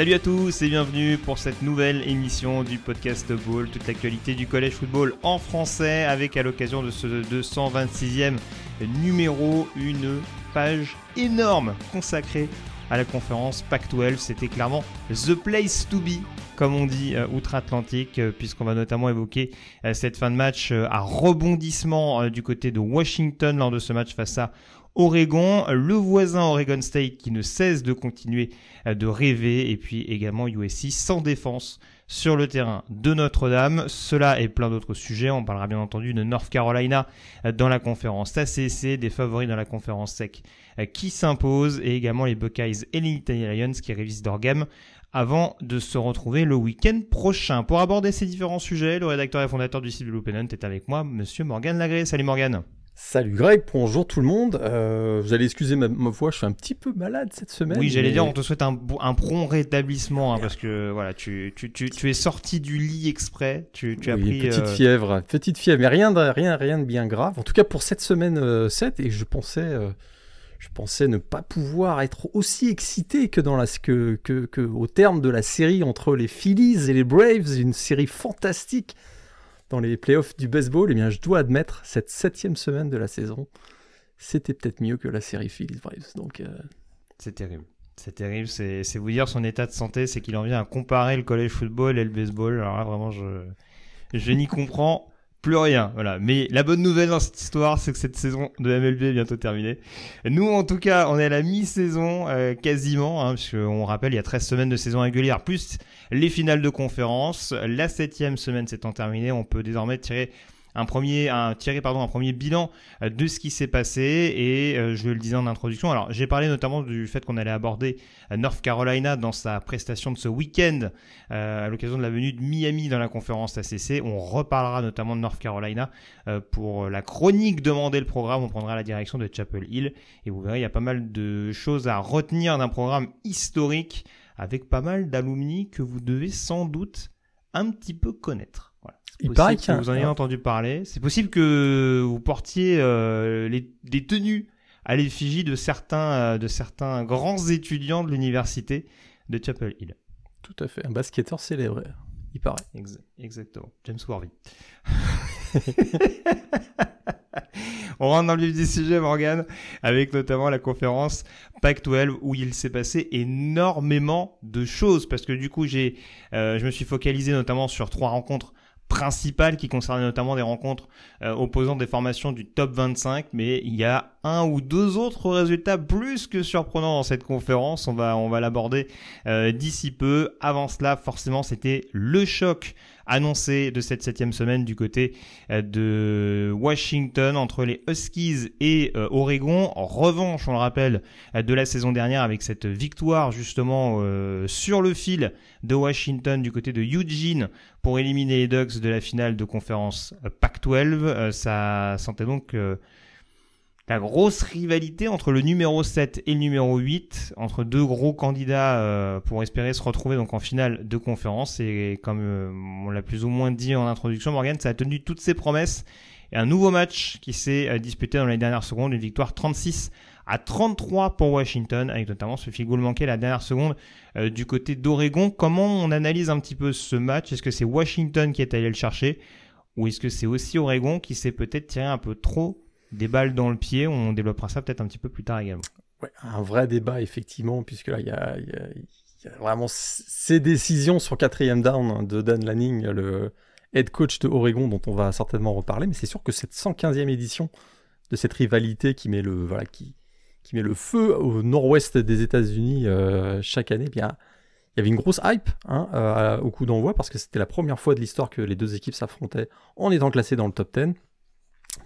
Salut à tous et bienvenue pour cette nouvelle émission du podcast Ball, toute l'actualité du collège football en français avec à l'occasion de ce 226e numéro une page énorme consacrée à la conférence Pac-12. C'était clairement the place to be comme on dit euh, outre-Atlantique, euh, puisqu'on va notamment évoquer euh, cette fin de match à rebondissement du côté de Washington lors de ce match face à Oregon, le voisin Oregon State qui ne cesse de continuer euh, de rêver, et puis également USC sans défense sur le terrain de Notre-Dame. Cela et plein d'autres sujets. On parlera bien entendu de North Carolina euh, dans la conférence ACC, des favoris dans la conférence SEC euh, qui s'imposent, et également les Buckeyes et les Nittany Lions qui révisent leur gamme avant de se retrouver le week-end prochain. Pour aborder ces différents sujets, le rédacteur et fondateur du site Blue Pennant est avec moi, monsieur Morgan Lagré. Salut Morgan. Salut Greg, bonjour tout le monde. Euh, vous allez excuser ma, ma voix, je suis un petit peu malade cette semaine. Oui, j'allais mais- dire, on te souhaite un, un prompt rétablissement, hein, parce que voilà, tu, tu, tu, tu es sorti du lit exprès, tu, as pris... petite euh, fièvre, petite fièvre, mais rien de, rien, rien de bien grave. En tout cas pour cette semaine euh, 7, et je pensais, euh, je pensais ne pas pouvoir être aussi excité que dans la, que, que, que au terme de la série entre les Phillies et les Braves, une série fantastique dans les playoffs du baseball. Eh bien, je dois admettre cette septième semaine de la saison, c'était peut-être mieux que la série Phillies Braves. Donc euh, C'est terrible. C'est terrible, c'est c'est vous dire son état de santé, c'est qu'il en vient à comparer le college football et le baseball. Alors là, vraiment, je, je n'y comprends plus rien. Voilà. Mais la bonne nouvelle dans cette histoire, c'est que cette saison de MLB est bientôt terminée. Nous, en tout cas, on est à la mi-saison euh, quasiment, hein, puisqu'on rappelle, il y a 13 semaines de saison régulière, plus les finales de conférence. La septième semaine s'étant terminée, on peut désormais tirer un premier, bilan euh, de ce qui s'est passé et euh, je le disais en introduction. Alors j'ai parlé notamment du fait qu'on allait aborder euh, North Carolina dans sa prestation de ce week-end à l'occasion de la venue de Miami dans la conférence ACC. On reparlera notamment de North Carolina pour la chronique demander le programme. On prendra la direction de Chapel Hill et vous verrez il y a pas mal de choses à retenir d'un programme historique avec pas mal d'alumni que vous devez sans doute un petit peu connaître. Il possible paraît que qu'il y a- vous en ayez entendu parler. C'est possible que vous portiez euh, les, des tenues à l'effigie de certains, euh, de certains grands étudiants de l'université de Chapel Hill. tout à fait, un basketteur célèbre, il paraît. Ex- exactement. James Worthy. On rentre dans le vif du sujet, Morgan, avec notamment la conférence Pac-12 où il s'est passé énormément de choses parce que du coup, j'ai, euh, je me suis focalisé notamment sur trois rencontres principales qui concernaient notamment des rencontres euh, opposant des formations du top 25, mais il y a un ou deux autres résultats plus que surprenants dans cette conférence. On va, on va l'aborder euh, d'ici peu. Avant cela, forcément, c'était le choc annoncé de cette septième semaine du côté euh, de Washington entre les Huskies et euh, Oregon. En revanche, on le rappelle, euh, de la saison dernière avec cette victoire justement sur le fil de Washington du côté de Eugene pour éliminer les Ducks de la finale de conférence euh, Pac-12. Euh, ça sentait donc la grosse rivalité entre le numéro 7 et le numéro 8, entre deux gros candidats euh, pour espérer se retrouver donc en finale de conférence. Et comme euh, on l'a plus ou moins dit en introduction, Morgan, ça a tenu toutes ses promesses. Et un nouveau match qui s'est euh, disputé dans les dernières secondes, une victoire 36 à 33 pour Washington, avec notamment ce field goal manqué la dernière seconde du côté d'Oregon. Comment on analyse un petit peu ce match? Est-ce que c'est Washington qui est allé le chercher? Ou est-ce que c'est aussi Oregon qui s'est peut-être tiré un peu trop des balles dans le pied On développera ça peut-être un petit peu plus tard également. Ouais, un vrai débat, effectivement, puisque là, il y a, vraiment ces décisions sur quatrième down de Dan Lanning, le head coach de Oregon, dont on va certainement reparler. Mais c'est sûr que cette 115e édition de cette rivalité qui met le, voilà, qui, qui met le feu au nord-ouest des États-Unis euh, chaque année, eh bien, il y avait une grosse hype hein, euh, au coup d'envoi parce que c'était la première fois de l'histoire que les deux équipes s'affrontaient en étant classées dans le top 10.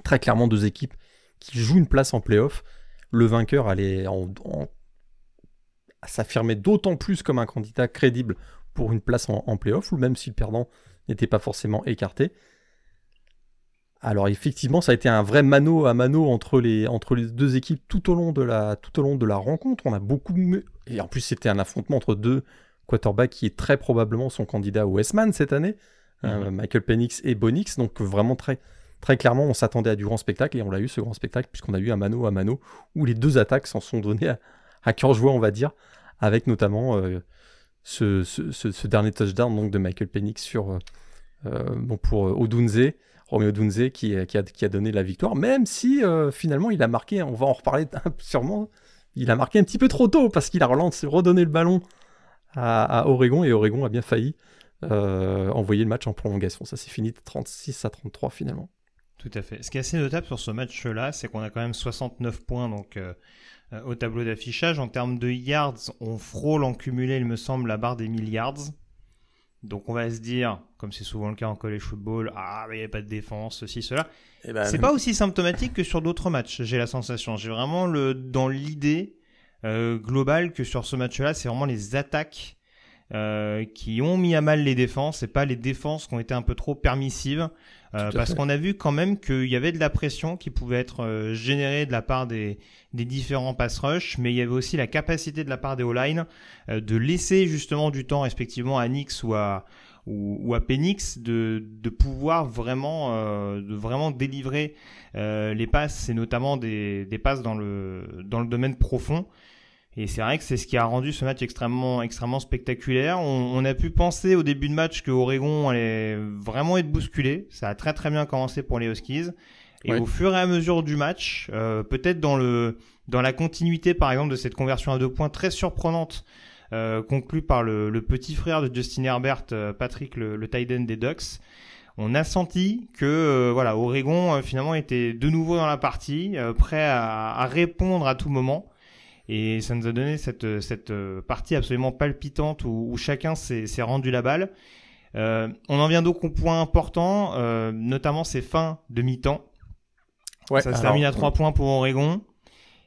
Très clairement, deux équipes qui joue une place en playoff. Le vainqueur allait s'affirmer d'autant plus comme un candidat crédible pour une place en, en playoff, ou même si le perdant n'était pas forcément écarté. Alors effectivement, ça a été un vrai mano à mano entre les, entre les deux équipes tout au, long de la, tout au long de la rencontre. On a beaucoup... Et en plus, c'était un affrontement entre deux quarterbacks qui est très probablement son candidat au Westman cette année, euh, mhm. Michael Penix et Bonix. Donc vraiment très, très clairement, on s'attendait à du grand spectacle et on l'a eu ce grand spectacle puisqu'on a eu un mano à mano où les deux attaques s'en sont données à, cœur joie, on va dire, avec notamment euh, ce, dernier touchdown donc, de Michael Penix sur, euh, bon, pour Odunze. Romeo Dunze qui, a, donné la victoire, même si euh, finalement il a marqué, on va en reparler sûrement, il a marqué un petit peu trop tôt parce qu'il a relancé, redonné le ballon à, Oregon et Oregon a bien failli euh, envoyer le match en prolongation. Ça s'est fini de 36 à 33 finalement. Tout à fait. Ce qui est assez notable sur ce match-là, c'est qu'on a quand même 69 points donc euh, au tableau d'affichage. En termes de yards, on frôle en cumulé, il me semble, la barre des 1000 yards. Donc on va se dire, comme c'est souvent le cas en college football, ah mais il n'y a pas de défense, ceci, cela. Eh ben, c'est pas aussi symptomatique que sur d'autres matchs, j'ai la sensation. J'ai vraiment le dans l'idée euh, globale que sur ce match-là, c'est vraiment les attaques euh, qui ont mis à mal les défenses et pas les défenses qui ont été un peu trop permissives. Euh, parce qu'on a vu quand même qu'il y avait de la pression qui pouvait être euh, générée de la part des, des différents pass rush, mais il y avait aussi la capacité de la part des O-line euh, de laisser justement du temps respectivement à Nix ou à, ou, à Penix de, de pouvoir vraiment, de vraiment délivrer les passes et notamment des, des passes dans le, dans le domaine profond. Et c'est vrai que c'est ce qui a rendu ce match extrêmement, extrêmement spectaculaire. On, a pu penser au début de match que Oregon allait vraiment être bousculé. Ça a très très bien commencé pour les Huskies. Et au fur et à mesure du match, euh, peut-être dans le dans la continuité par exemple de cette conversion à deux points très surprenante euh, conclue par le, le, petit frère de Justin Herbert, euh, Patrick le, le tight end des Ducks, on a senti que euh, voilà Oregon finalement était de nouveau dans la partie, prêt à, à, répondre à tout moment. Et ça nous a donné cette, cette euh, partie absolument palpitante où, chacun s'est rendu la balle. Euh, on en vient donc au point important, euh, notamment ces fins de mi-temps. Ouais, ça se termine à 3 points pour Oregon.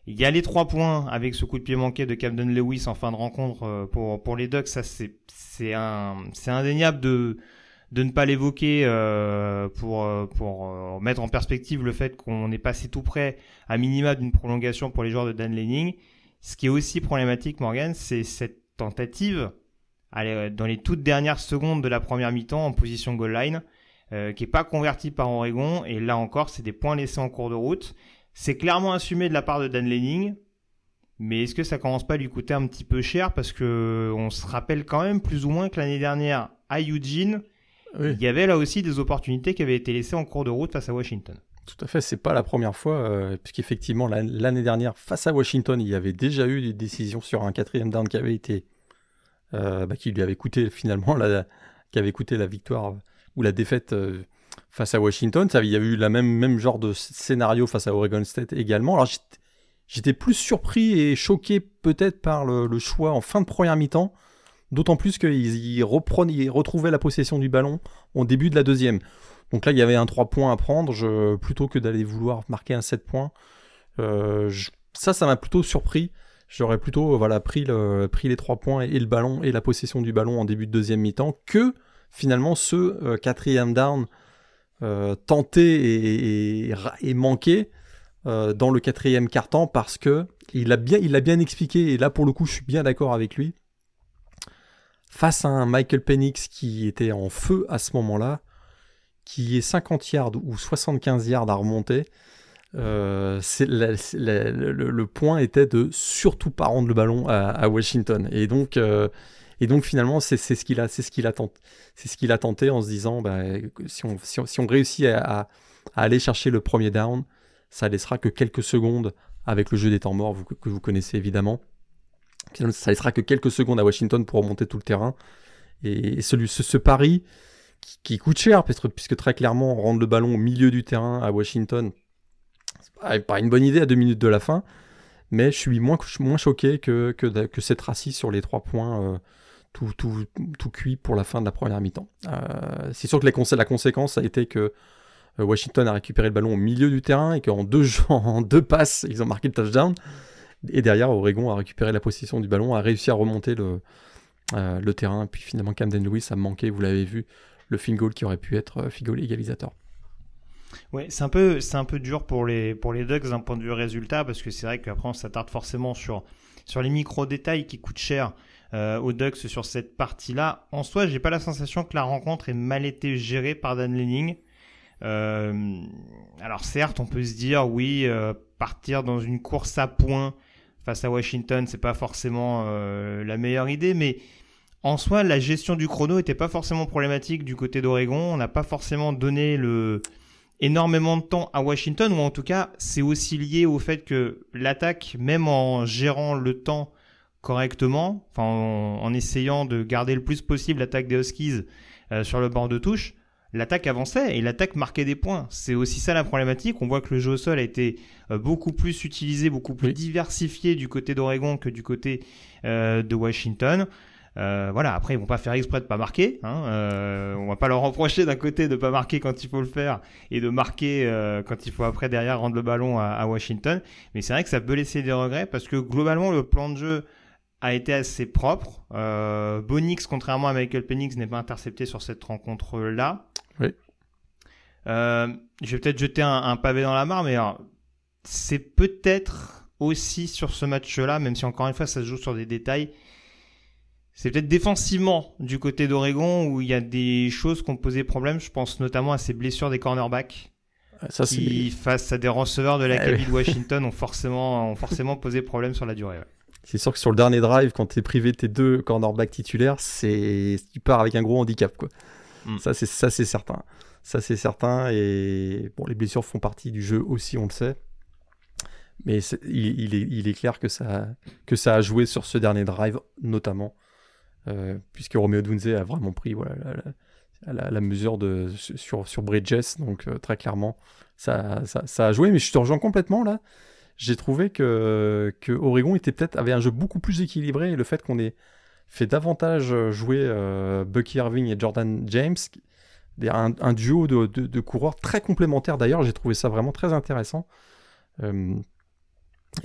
Il y a les 3 points avec ce coup de pied manqué de Camden Lewis en fin de rencontre pour, pour les Ducks. Ça, c'est indéniable de, de ne pas l'évoquer euh, pour, pour mettre en perspective le fait qu'on est passé tout près à minima d'une prolongation pour les joueurs de Dan Lanning. Ce qui est aussi problématique, Morgan, c'est cette tentative allez, dans les toutes dernières secondes de la première mi-temps en position goal line, euh, qui est pas convertie par Oregon. Et là encore, c'est des points laissés en cours de route. C'est clairement assumé de la part de Dan Lenning. Mais est-ce que ça commence pas à lui coûter un petit peu cher parce que on se rappelle quand même plus ou moins que l'année dernière à Eugene, il y avait là aussi des opportunités qui avaient été laissées en cours de route face à Washington. Tout à fait, c'est pas la première fois, euh, puisqu'effectivement, l'année dernière, face à Washington, il y avait déjà eu des décisions sur un quatrième down qui avait été. Euh, bah, qui lui avait coûté finalement la, qui avait coûté la victoire ou la défaite euh, face à Washington. Il y avait eu la même, genre de scénario face à Oregon State également. Alors j'étais plus surpris et choqué peut-être par le, choix en fin de première mi-temps, d'autant plus qu'ils retrouvaient la possession du ballon au début de la deuxième. Donc là, il y avait un 3 points à prendre, plutôt que d'aller vouloir marquer un 7 points. Euh, ça, ça m'a plutôt surpris. J'aurais plutôt euh, voilà, pris, le, pris les 3 points et, le ballon et la possession du ballon en début de deuxième mi-temps que finalement ce euh, quatrième down tenté et, manqué dans le quatrième quart-temps parce que il a, bien, il a bien expliqué, et là pour le coup je suis bien d'accord avec lui, face à un Michael Penix qui était en feu à ce moment-là, qui est 50 yards ou 75 yards à remonter, euh, le, point était de surtout pas rendre le ballon à, Washington. Et donc, euh, finalement, c'est ce qu'il a, tenté, en se disant, bah, si, on, si, on, réussit à, aller chercher le premier down, ça laissera que quelques secondes avec le jeu des temps morts que vous connaissez évidemment. Ça laissera que quelques secondes à Washington pour remonter tout le terrain. Et ce pari, qui, coûte cher, puisque, très clairement, rendre le ballon au milieu du terrain à Washington, c'est pas, une bonne idée à deux minutes de la fin, mais je suis moins, moins choqué que, que, que cette rassis sur les trois points euh, tout, tout, tout, cuit pour la fin de la première mi-temps. Euh, c'est sûr que la conséquence a été que Washington a récupéré le ballon au milieu du terrain et qu'en deux, en deux passes, ils ont marqué le touchdown. Et derrière, Oregon a récupéré la possession du ballon, a réussi à remonter le, le terrain. Puis finalement, Camden Lewis a manqué, vous l'avez vu, le field goal qui aurait pu être field goal égalisateur. Ouais, c'est un peu, c'est un peu dur pour les, pour les Ducks d'un point de vue résultat parce que c'est vrai qu'après on s'attarde forcément sur, sur les micro détails qui coûtent cher euh, aux Ducks sur cette partie-là. En soi, j'ai pas la sensation que la rencontre ait mal été gérée par Dan Lenning. Euh, alors certes, on peut se dire oui, euh, partir dans une course à points face à Washington, c'est pas forcément euh, la meilleure idée, mais en soi, la gestion du chrono était pas forcément problématique du côté d'Oregon. On n'a pas forcément donné le énormément de temps à Washington, ou en tout cas, c'est aussi lié au fait que l'attaque, même en gérant le temps correctement, enfin en, essayant de garder le plus possible l'attaque des Huskies euh, sur le bord de touche, l'attaque avançait et l'attaque marquait des points. C'est aussi ça la problématique. On voit que le jeu au sol a été euh, beaucoup plus utilisé, beaucoup plus diversifié du côté d'Oregon que du côté euh, de Washington. Euh, voilà, après ils vont pas faire exprès de pas marquer. Hein, euh, on va pas leur reprocher d'un côté de pas marquer quand il faut le faire et de marquer euh, quand il faut après derrière rendre le ballon à, Washington. Mais c'est vrai que ça peut laisser des regrets parce que globalement le plan de jeu a été assez propre. Bonix, contrairement à Michael Penix, n'est pas intercepté sur cette rencontre-là. Oui. je vais peut-être jeter un, pavé dans la mare, mais c'est peut-être aussi sur ce match-là, même si encore une fois ça se joue sur des détails, c'est peut-être défensivement du côté d'Oregon où il y a des choses qui ont posé problème. Je pense notamment à ces blessures des cornerbacks. Ça, qui, face à des receveurs de la ah, de Washington, ont forcément, ont forcément posé problème sur la durée. C'est sûr que sur le dernier drive, quand tu es privé de tes deux cornerbacks titulaires, c'est tu pars avec un gros handicap. Quoi. Mm. Ça, c'est, ça, c'est certain. Ça, c'est certain. Et bon, les blessures font partie du jeu aussi, on le sait. Mais il, est, il, est, clair que ça, que ça a joué sur ce dernier drive, notamment. Euh, puisque Romeo Dunze a vraiment pris la, mesure sur, Bridges, donc euh, très clairement, ça, a joué, mais je te rejoins complètement là. J'ai trouvé que, Oregon était peut-être avait un jeu beaucoup plus équilibré et le fait qu'on ait fait davantage jouer euh, Bucky Irving et Jordan James, un, duo de, coureurs très complémentaires d'ailleurs, j'ai trouvé ça vraiment très intéressant.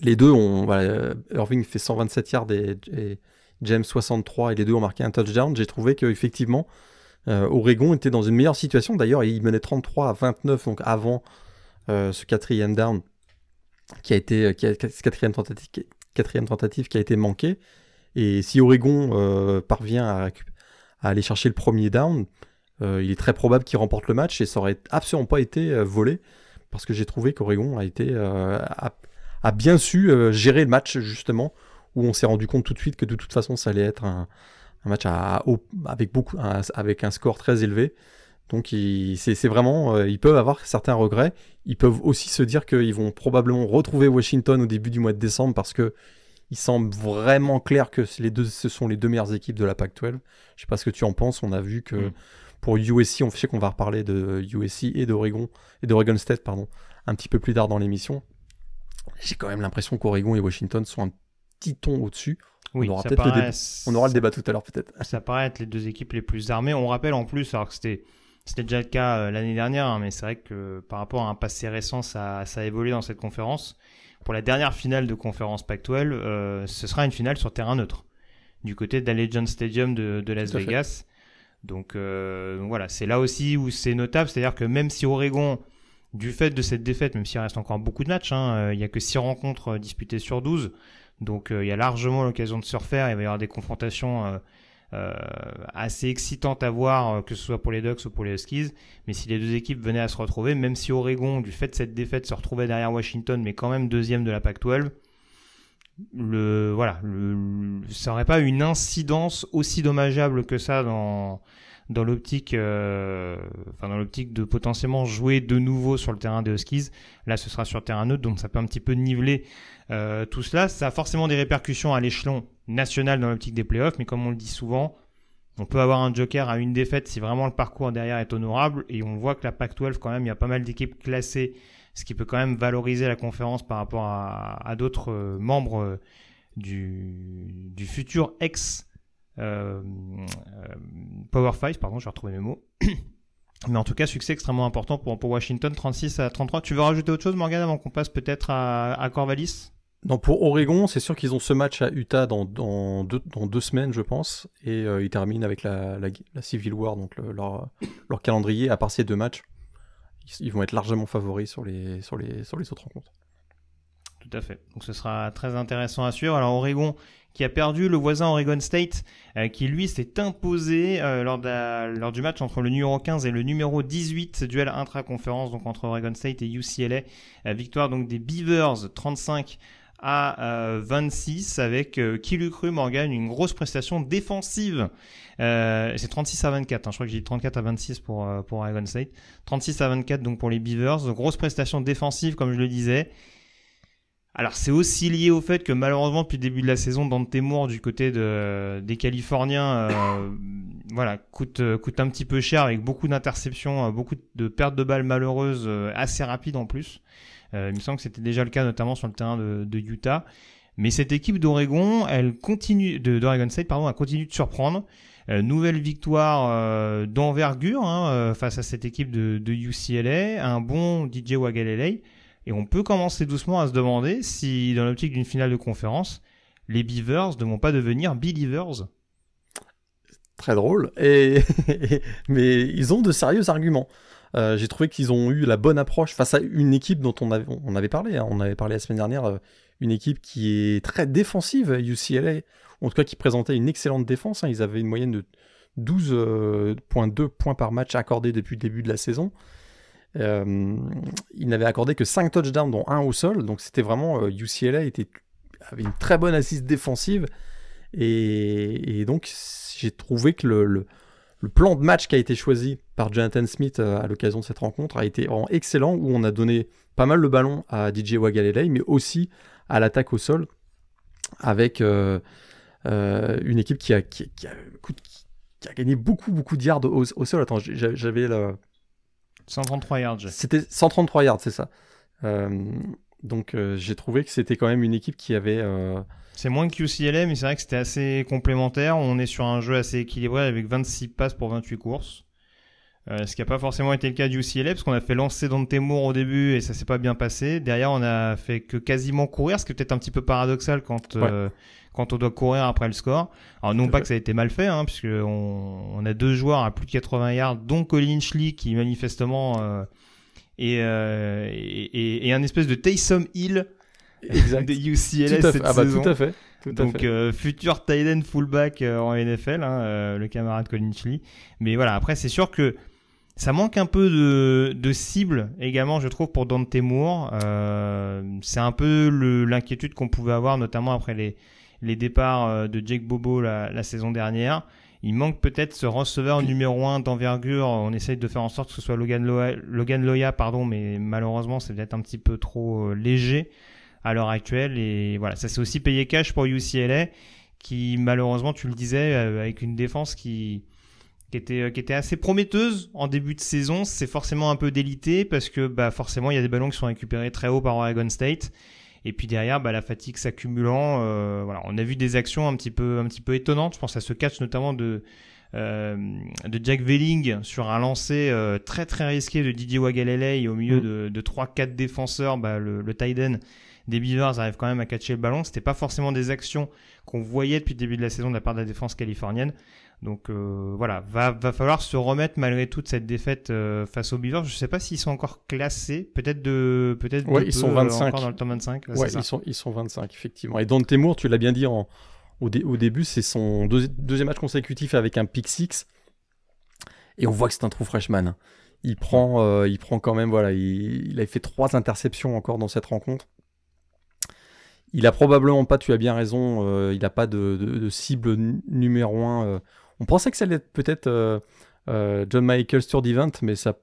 les deux ont, Irving fait 127 yards et James 63 et les deux ont marqué un touchdown, j'ai trouvé qu'effectivement, euh, Oregon était dans une meilleure situation. D'ailleurs, il menait 33 à 29, donc avant euh, ce quatrième down qui a été, qui quatrième, tentative, qui a été manqué. Et si Oregon euh, parvient à, aller chercher le premier down, il est très probable qu'il remporte le match et ça aurait absolument pas été volé parce que j'ai trouvé qu'Oregon a été a, bien su gérer le match justement où on s'est rendu compte tout de suite que de toute façon ça allait être un, match à, avec, beaucoup, avec un score très élevé. Donc c'est vraiment, euh, ils peuvent avoir certains regrets. Ils peuvent aussi se dire qu'ils vont probablement retrouver Washington au début du mois de décembre parce que il semble vraiment clair que les deux, ce sont les deux meilleures équipes de la PAC-12. Je sais pas ce que tu en penses. On a vu que mm. pour USC, on sait qu'on va reparler de USC et d'Oregon et d'Oregon State, pardon, un petit peu plus tard dans l'émission. J'ai quand même l'impression qu'Oregon et Washington sont un petit ton au-dessus. Oui, on aura, peut-être le débat. on aura le débat tout à l'heure peut-être. Ça paraît être les deux équipes les plus armées. On rappelle en plus, alors que c'était c'était déjà le cas euh, l'année dernière, hein, mais c'est vrai que par rapport à un passé récent, ça, ça, a évolué dans cette conférence. Pour la dernière finale de conférence Pac-12, euh, ce sera une finale sur terrain neutre, du côté d'Allegiant Stadium de, de Las Vegas. Donc, euh, donc, voilà, c'est là aussi où c'est notable, c'est-à-dire que même si Oregon, du fait de cette défaite, même s'il reste encore beaucoup de matchs, hein, il n'y a que 6 rencontres disputées sur 12, donc euh, il y a largement l'occasion de se refaire. Il va y avoir des confrontations euh, euh, assez excitantes à voir, que ce soit pour les Ducks ou pour les Huskies. Mais si les deux équipes venaient à se retrouver, même si Oregon, du fait de cette défaite, se retrouvait derrière Washington, mais quand même deuxième de la Pac-12, le voilà, ça n'aurait pas une incidence aussi dommageable que ça dans dans l'optique, enfin dans l'optique de potentiellement jouer de nouveau sur le terrain des Huskies. Là, ce sera sur terrain neutre, donc ça peut un petit peu niveler euh, tout cela, ça a forcément des répercussions à l'échelon national dans l'optique des playoffs, mais comme on le dit souvent, on peut avoir un joker à une défaite si vraiment le parcours derrière est honorable, et on voit que la PAC-12, quand même, il y a pas mal d'équipes classées, ce qui peut quand même valoriser la conférence par rapport à, d'autres euh, membres euh, du, futur ex Power 5, pardon, je vais retrouver mes mots. Mais en tout cas, succès extrêmement important pour, Washington, 36 à 33. Tu veux rajouter autre chose, Morgan, avant qu'on passe peut-être à, Corvallis? Non, pour Oregon, c'est sûr qu'ils ont ce match à Utah dans, deux, semaines, je pense, et ils terminent avec la, Civil War, donc leur, calendrier, à part ces deux matchs, ils, vont être largement favoris sur les autres rencontres. Tout à fait. Donc ce sera très intéressant à suivre. Alors Oregon qui a perdu le voisin Oregon State, euh, qui lui s'est imposé euh, lors, du match entre le numéro 15 et le numéro 18, duel intra-conférence, donc entre Oregon State et UCLA. Euh, victoire donc des Beavers 35 à 26 avec qui l'eût Morgan une grosse prestation défensive c'est 36 à 24 hein. je crois que j'ai dit 34 à 26 pour pour Oregon State 36 à 24 donc pour les Beavers grosse prestation défensive comme je le disais alors c'est aussi lié au fait que malheureusement depuis le début de la saison, Dante Moore du côté de, des Californiens, euh, voilà, coûte, euh, coûte un petit peu cher avec beaucoup d'interceptions, euh, beaucoup de pertes de balles malheureuses, assez rapides en plus. il me semble que c'était déjà le cas notamment sur le terrain de, Utah. Mais cette équipe d'Oregon, elle continue, de d'Oregon State, pardon, elle continue de surprendre. nouvelle victoire d'envergure hein, face à cette équipe de, de UCLA, un bon DJ Wagalele. Et on peut commencer doucement à se demander si, dans l'optique d'une finale de conférence, les Beavers ne vont pas devenir Believers. Très drôle. Et... Mais ils ont de sérieux arguments. Euh, j'ai trouvé qu'ils ont eu la bonne approche face à une équipe dont on avait, parlé. Hein. On avait parlé la semaine dernière, euh, une équipe qui est très défensive, UCLA, en tout cas qui présentait une excellente défense. Hein. Ils avaient une moyenne de 12,2 euh, points par match accordés depuis le début de la saison. Euh, il n'avait accordé que 5 touchdowns, dont un au sol. Donc c'était vraiment. UCLA euh, était, avait une très bonne assise défensive. Et, donc j'ai trouvé que le, le, plan de match qui a été choisi par Jonathan Smith euh, à l'occasion de cette rencontre a été excellent, où on a donné pas mal le ballon à DJ Wagalele, mais aussi à l'attaque au sol, avec une équipe qui a, qui, a, gagné beaucoup, beaucoup de yards au sol. Attends, j'avais la 133 yards. C'était 133 yards, c'est ça. Euh, donc euh, j'ai trouvé que c'était quand même une équipe qui avait. Euh, c'est moins que UCLA, mais c'est vrai que c'était assez complémentaire. On est sur un jeu assez équilibré avec 26 passes pour 28 courses. ce qui n'a pas forcément été le cas du UCLA, parce qu'on a fait lancer Dante Moore au début et ça s'est pas bien passé. Derrière, on a fait que quasiment courir, ce qui est peut-être un petit peu paradoxal quand quand on doit courir après le score. Alors non pas que ça a été mal fait, hein, puisque on, a deux joueurs à plus de 80 yards, dont Colin Schley qui manifestement euh, euh, est, un espèce de Taysom Hill exact. de UCLA cette ah bah, Tout à fait. Donc euh, futur tight end fullback en NFL, hein, le camarade Colin Schley. Mais voilà, après c'est sûr que ça manque un peu de, de cible également, je trouve, pour Dante Moore. c'est un peu l'inquiétude qu'on pouvait avoir, notamment après les, les départs euh, de Jake Bobo la, saison dernière. Il manque peut-être ce receveur numéro 1 d'envergure. On essaye de faire en sorte que ce soit Logan Loya, Logan Loya pardon, mais malheureusement c'est peut-être un petit peu trop euh, léger à l'heure actuelle. Et voilà, ça s'est aussi payé cash pour UCLA, qui malheureusement, tu le disais, euh, avec une défense qui, qui était, qui était assez prometteuse en début de saison. C'est forcément un peu délité parce que bah, forcément il y a des ballons qui sont récupérés très haut par Oregon State. Et puis derrière, bah, la fatigue s'accumulant, euh, voilà, on a vu des actions un petit peu, un petit peu étonnantes. Je pense à ce catch notamment de euh, de Jack Velling sur un lancer euh, très très risqué de Didier Wagalele au milieu mm. de, de 3-4 défenseurs. Bah, le, le tight end des Beavers arrive quand même à catcher le ballon. C'était pas forcément des actions qu'on voyait depuis le début de la saison de la part de la défense californienne. Donc euh, voilà, va, va falloir se remettre malgré toute cette défaite euh, face aux Beavers. Je sais pas s'ils sont encore classés, peut-être de peut-être ouais, ils sont 25 euh, encore dans le top 25. ouais, ils sont ils sont 25 effectivement. Et Dante Moore, tu l'as bien dit en, au, au début, c'est son deuxième match consécutif avec un pick six. Et on voit que c'est un trou freshman. Il prend, il prend quand même, voilà, il, il a fait trois interceptions encore dans cette rencontre. Il a probablement pas, tu as bien raison, il n'a pas de, de, cible numéro un on pensait que ça allait être peut-être euh, euh, John Michael Event, mais ça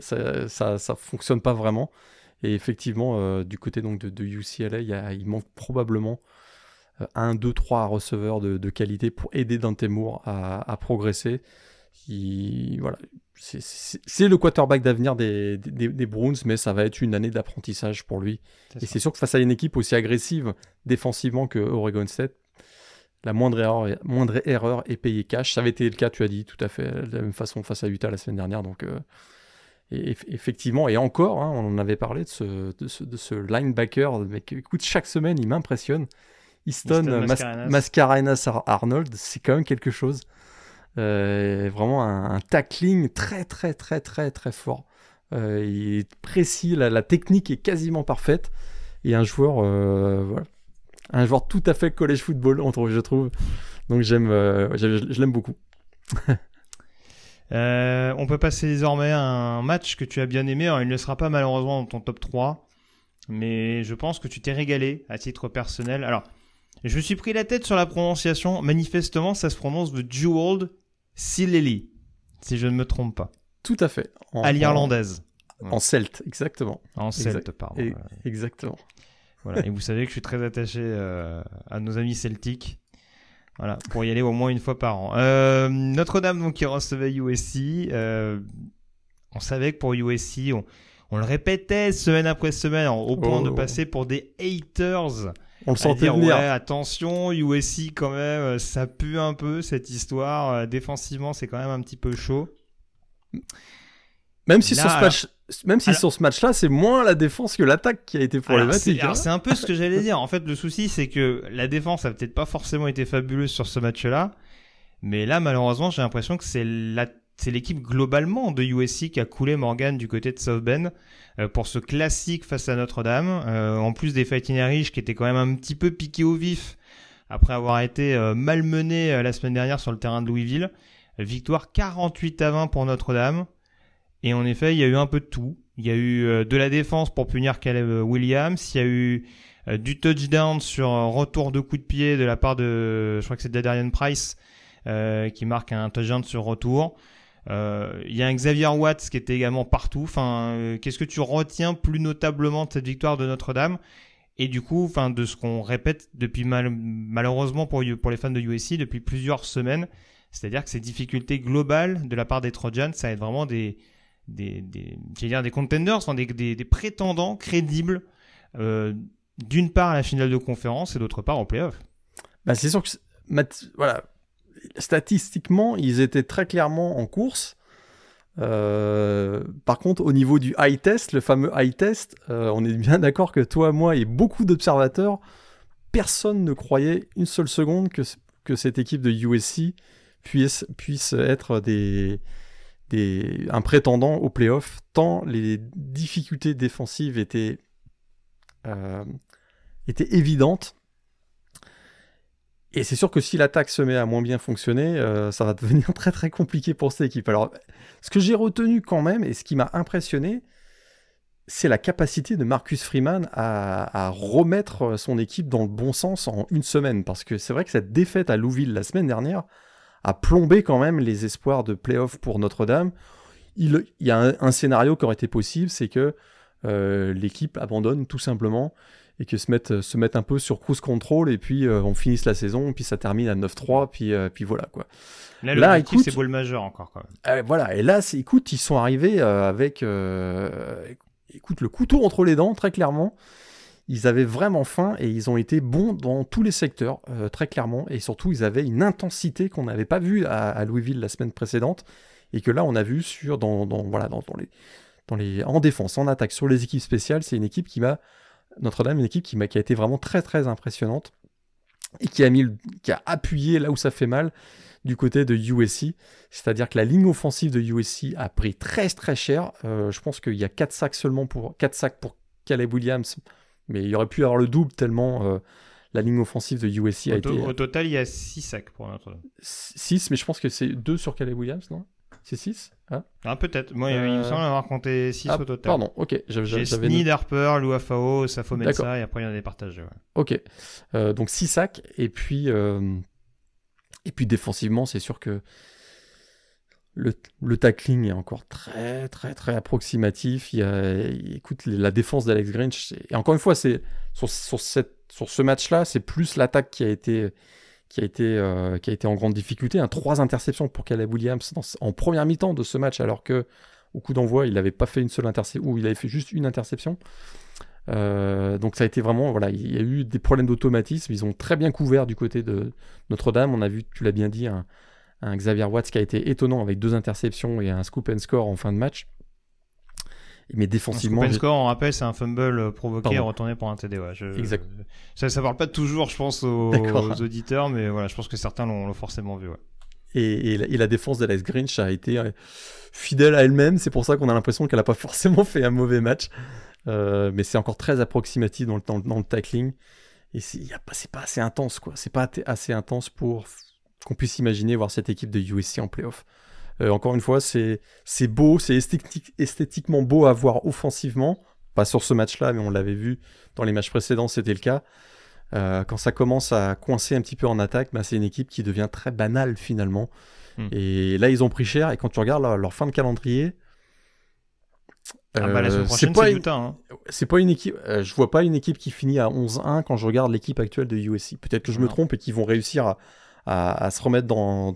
ça, ça, fonctionne pas vraiment. Et effectivement, euh, du côté donc de, UCLA, il, manque probablement un, deux, trois receveurs de, qualité pour aider Dante Moore à, progresser. voilà, c'est le quarterback d'avenir des, des, des, Browns, mais ça va être une année d'apprentissage pour lui. Et c'est sûr que face à une équipe aussi agressive défensivement que Oregon State, la moindre erreur, moindre erreur est payée cash. Ça avait été le cas, tu as dit, tout à fait de la même façon face à Utah la semaine dernière. Donc, et effectivement, et encore, hein, on en avait parlé de ce, de ce, de ce linebacker. Mec, écoute, chaque semaine, il m'impressionne. Easton, Mascarenas. Arnold, c'est quand même quelque chose. Euh, vraiment un, tackling très très très très très fort. Euh, il est précis, la, technique est quasiment parfaite. Et un joueur, euh, voilà, un joueur tout à fait college football, je trouve. Donc j'aime, je l'aime beaucoup. Euh, on peut passer désormais à un match que tu as bien aimé. il ne sera pas malheureusement dans ton top 3, mais je pense que tu t'es régalé à titre personnel. Alors, je me suis pris la tête sur la prononciation. Manifestement, ça se prononce The Jeweled Sileli, si je ne me trompe pas. Tout à fait. à l'irlandaise. En, celte, exactement. En celte, pardon. exactement. Voilà. Et vous savez que je suis très attaché euh, à nos amis celtiques. Voilà, pour y aller au moins une fois par an. Euh, Notre-Dame, donc, qui recevait USC. Euh, on savait que pour USC, on, le répétait semaine après semaine, au point de oh. passer pour des haters. On le sentait dire, venir. Ouais, attention, USC quand même, ça pue un peu cette histoire. Défensivement, c'est quand même un petit peu chaud. Même si sur ce match, même si sur ce match-là, c'est moins la défense que l'attaque qui a été problématique. Hein. C'est un peu ce que j'allais dire. En fait, le souci, c'est que la défense a peut-être pas forcément été fabuleuse sur ce match-là, mais là, malheureusement, j'ai l'impression que c'est la c'est l'équipe globalement de USC qui a coulé Morgan du côté de South Bend euh, pour ce classique face à Notre-Dame. Euh, en plus des Fighting Irish qui étaient quand même un petit peu piqués au vif après avoir été euh, malmenés la semaine dernière sur le terrain de Louisville. Victoire 48 à 20 pour Notre-Dame. Et en effet, il y a eu un peu de tout. Il y a eu euh, de la défense pour punir Caleb Williams. Il y a eu euh, du touchdown sur un retour de coup de pied de la part de, je crois que c'est Darian Price, euh, qui marque un touchdown sur retour. il y a un Xavier Watts qui était également partout. Enfin, qu'est-ce que tu retiens plus notablement de cette victoire de Notre-Dame? Et du coup, enfin, de ce qu'on répète depuis malheureusement pour, pour les fans de USC depuis plusieurs semaines, c'est-à-dire que ces difficultés globales de la part des Trojans, ça va être vraiment des, des, des, dire des contenders, des, des, prétendants crédibles, euh, d'une part à la finale de conférence et d'autre part au playoff. Bah c'est sûr que, voilà, statistiquement, ils étaient très clairement en course. Euh, par contre, au niveau du high test, le fameux high test, euh, on est bien d'accord que toi, moi et beaucoup d'observateurs, personne ne croyait une seule seconde que, que cette équipe de USC puisse, puisse être des, un prétendant au playoff, tant les difficultés défensives étaient, euh, étaient évidentes. Et c'est sûr que si l'attaque se met à moins bien fonctionner, euh, ça va devenir très très compliqué pour cette équipe. Alors, ce que j'ai retenu quand même, et ce qui m'a impressionné, c'est la capacité de Marcus Freeman à, à, remettre son équipe dans le bon sens en une semaine. Parce que c'est vrai que cette défaite à Louisville la semaine dernière, a plombé quand même les espoirs de playoff pour Notre-Dame. Il, y a un, scénario qui aurait été possible, c'est que euh, l'équipe abandonne tout simplement et que se mette, se mette un peu sur cruise control et puis euh, on finisse la saison, puis ça termine à 9-3, puis, euh, puis voilà quoi. Là, écoute, c'est le majeur encore quand même. voilà, et là, écoute, ils sont arrivés avec écoute, le couteau entre les dents, très clairement ils avaient vraiment faim et ils ont été bons dans tous les secteurs, euh, très clairement. Et surtout, ils avaient une intensité qu'on n'avait pas vue à, Louisville la semaine précédente et que là, on a vu sur, dans, voilà, dans, les, dans les, en défense, en attaque, sur les équipes spéciales. C'est une équipe qui m'a, Notre-Dame, une équipe qui, m'a, qui a été vraiment très, très impressionnante et qui a, mis, qui a appuyé là où ça fait mal du côté de USC. C'est-à-dire que la ligne offensive de USC a pris très, très cher. Euh, je pense qu'il y a 4 sacs seulement pour, 4 sacs pour Caleb Williams mais il y aurait pu avoir le double tellement euh, la ligne offensive de USC a été. Au total, il y a 6 sacs pour notre. 6, mais je pense que c'est 2 sur Caleb Williams, non? C'est 6 hein? Ah, peut-être. Moi, il me semble avoir compté 6 ah, au total. Pardon, ok. J'ai Sneed, Harper, Lou Afao, Safo Mensa, et après, il y en a des partagés. Ouais. Ok. Euh, donc 6 sacs, et puis, euh, et puis défensivement, c'est sûr que le, tackling est encore très très très approximatif. Écoute, la défense d'Alex Grinch. Et encore une fois, c'est sur, ce match-là, c'est plus l'attaque qui a été qui a été euh, qui a été en grande difficulté. Un trois interceptions pour Caleb Williams en première mi-temps de ce match, alors que au coup d'envoi, il n'avait pas fait une seule interception ou il avait fait juste une interception. donc ça a été vraiment, voilà, il y a eu des problèmes d'automatisme. Ils ont très bien couvert du côté de Notre-Dame. On a vu, tu l'as bien dit, un, Xavier Watts qui a été étonnant avec deux interceptions et un scoop and score en fin de match. Mais défensivement. Un scoop and score, on rappelle, c'est un fumble provoqué et retourné pour un TD. exact. Ça, ça parle pas toujours, je pense, aux, auditeurs, mais voilà, je pense que certains l'ont forcément vu. Et, la, défense d'Alex Grinch a été euh, fidèle à elle-même. C'est pour ça qu'on a l'impression qu'elle n'a pas forcément fait un mauvais match. Euh, mais c'est encore très approximatif dans le, dans, le tackling. Et c'est pas assez intense, quoi. C'est pas assez intense pour qu'on puisse imaginer voir cette équipe de USC en playoff. Euh, encore une fois, c'est beau, c'est esthétiquement beau à voir offensivement. Pas sur ce match-là, mais on l'avait vu dans les matchs précédents, c'était le cas. Euh, quand ça commence à coincer un petit peu en attaque, bah, c'est une équipe qui devient très banale finalement. Hmm. Et là, ils ont pris cher. Et quand tu regardes leur, fin de calendrier, ah bah, euh, c'est pas, une... Hein. pas une équipe. je vois pas une équipe qui finit à 11-1 quand je regarde l'équipe actuelle de USC. Peut-être que je me trompe et qu'ils vont réussir à, à, se remettre dans,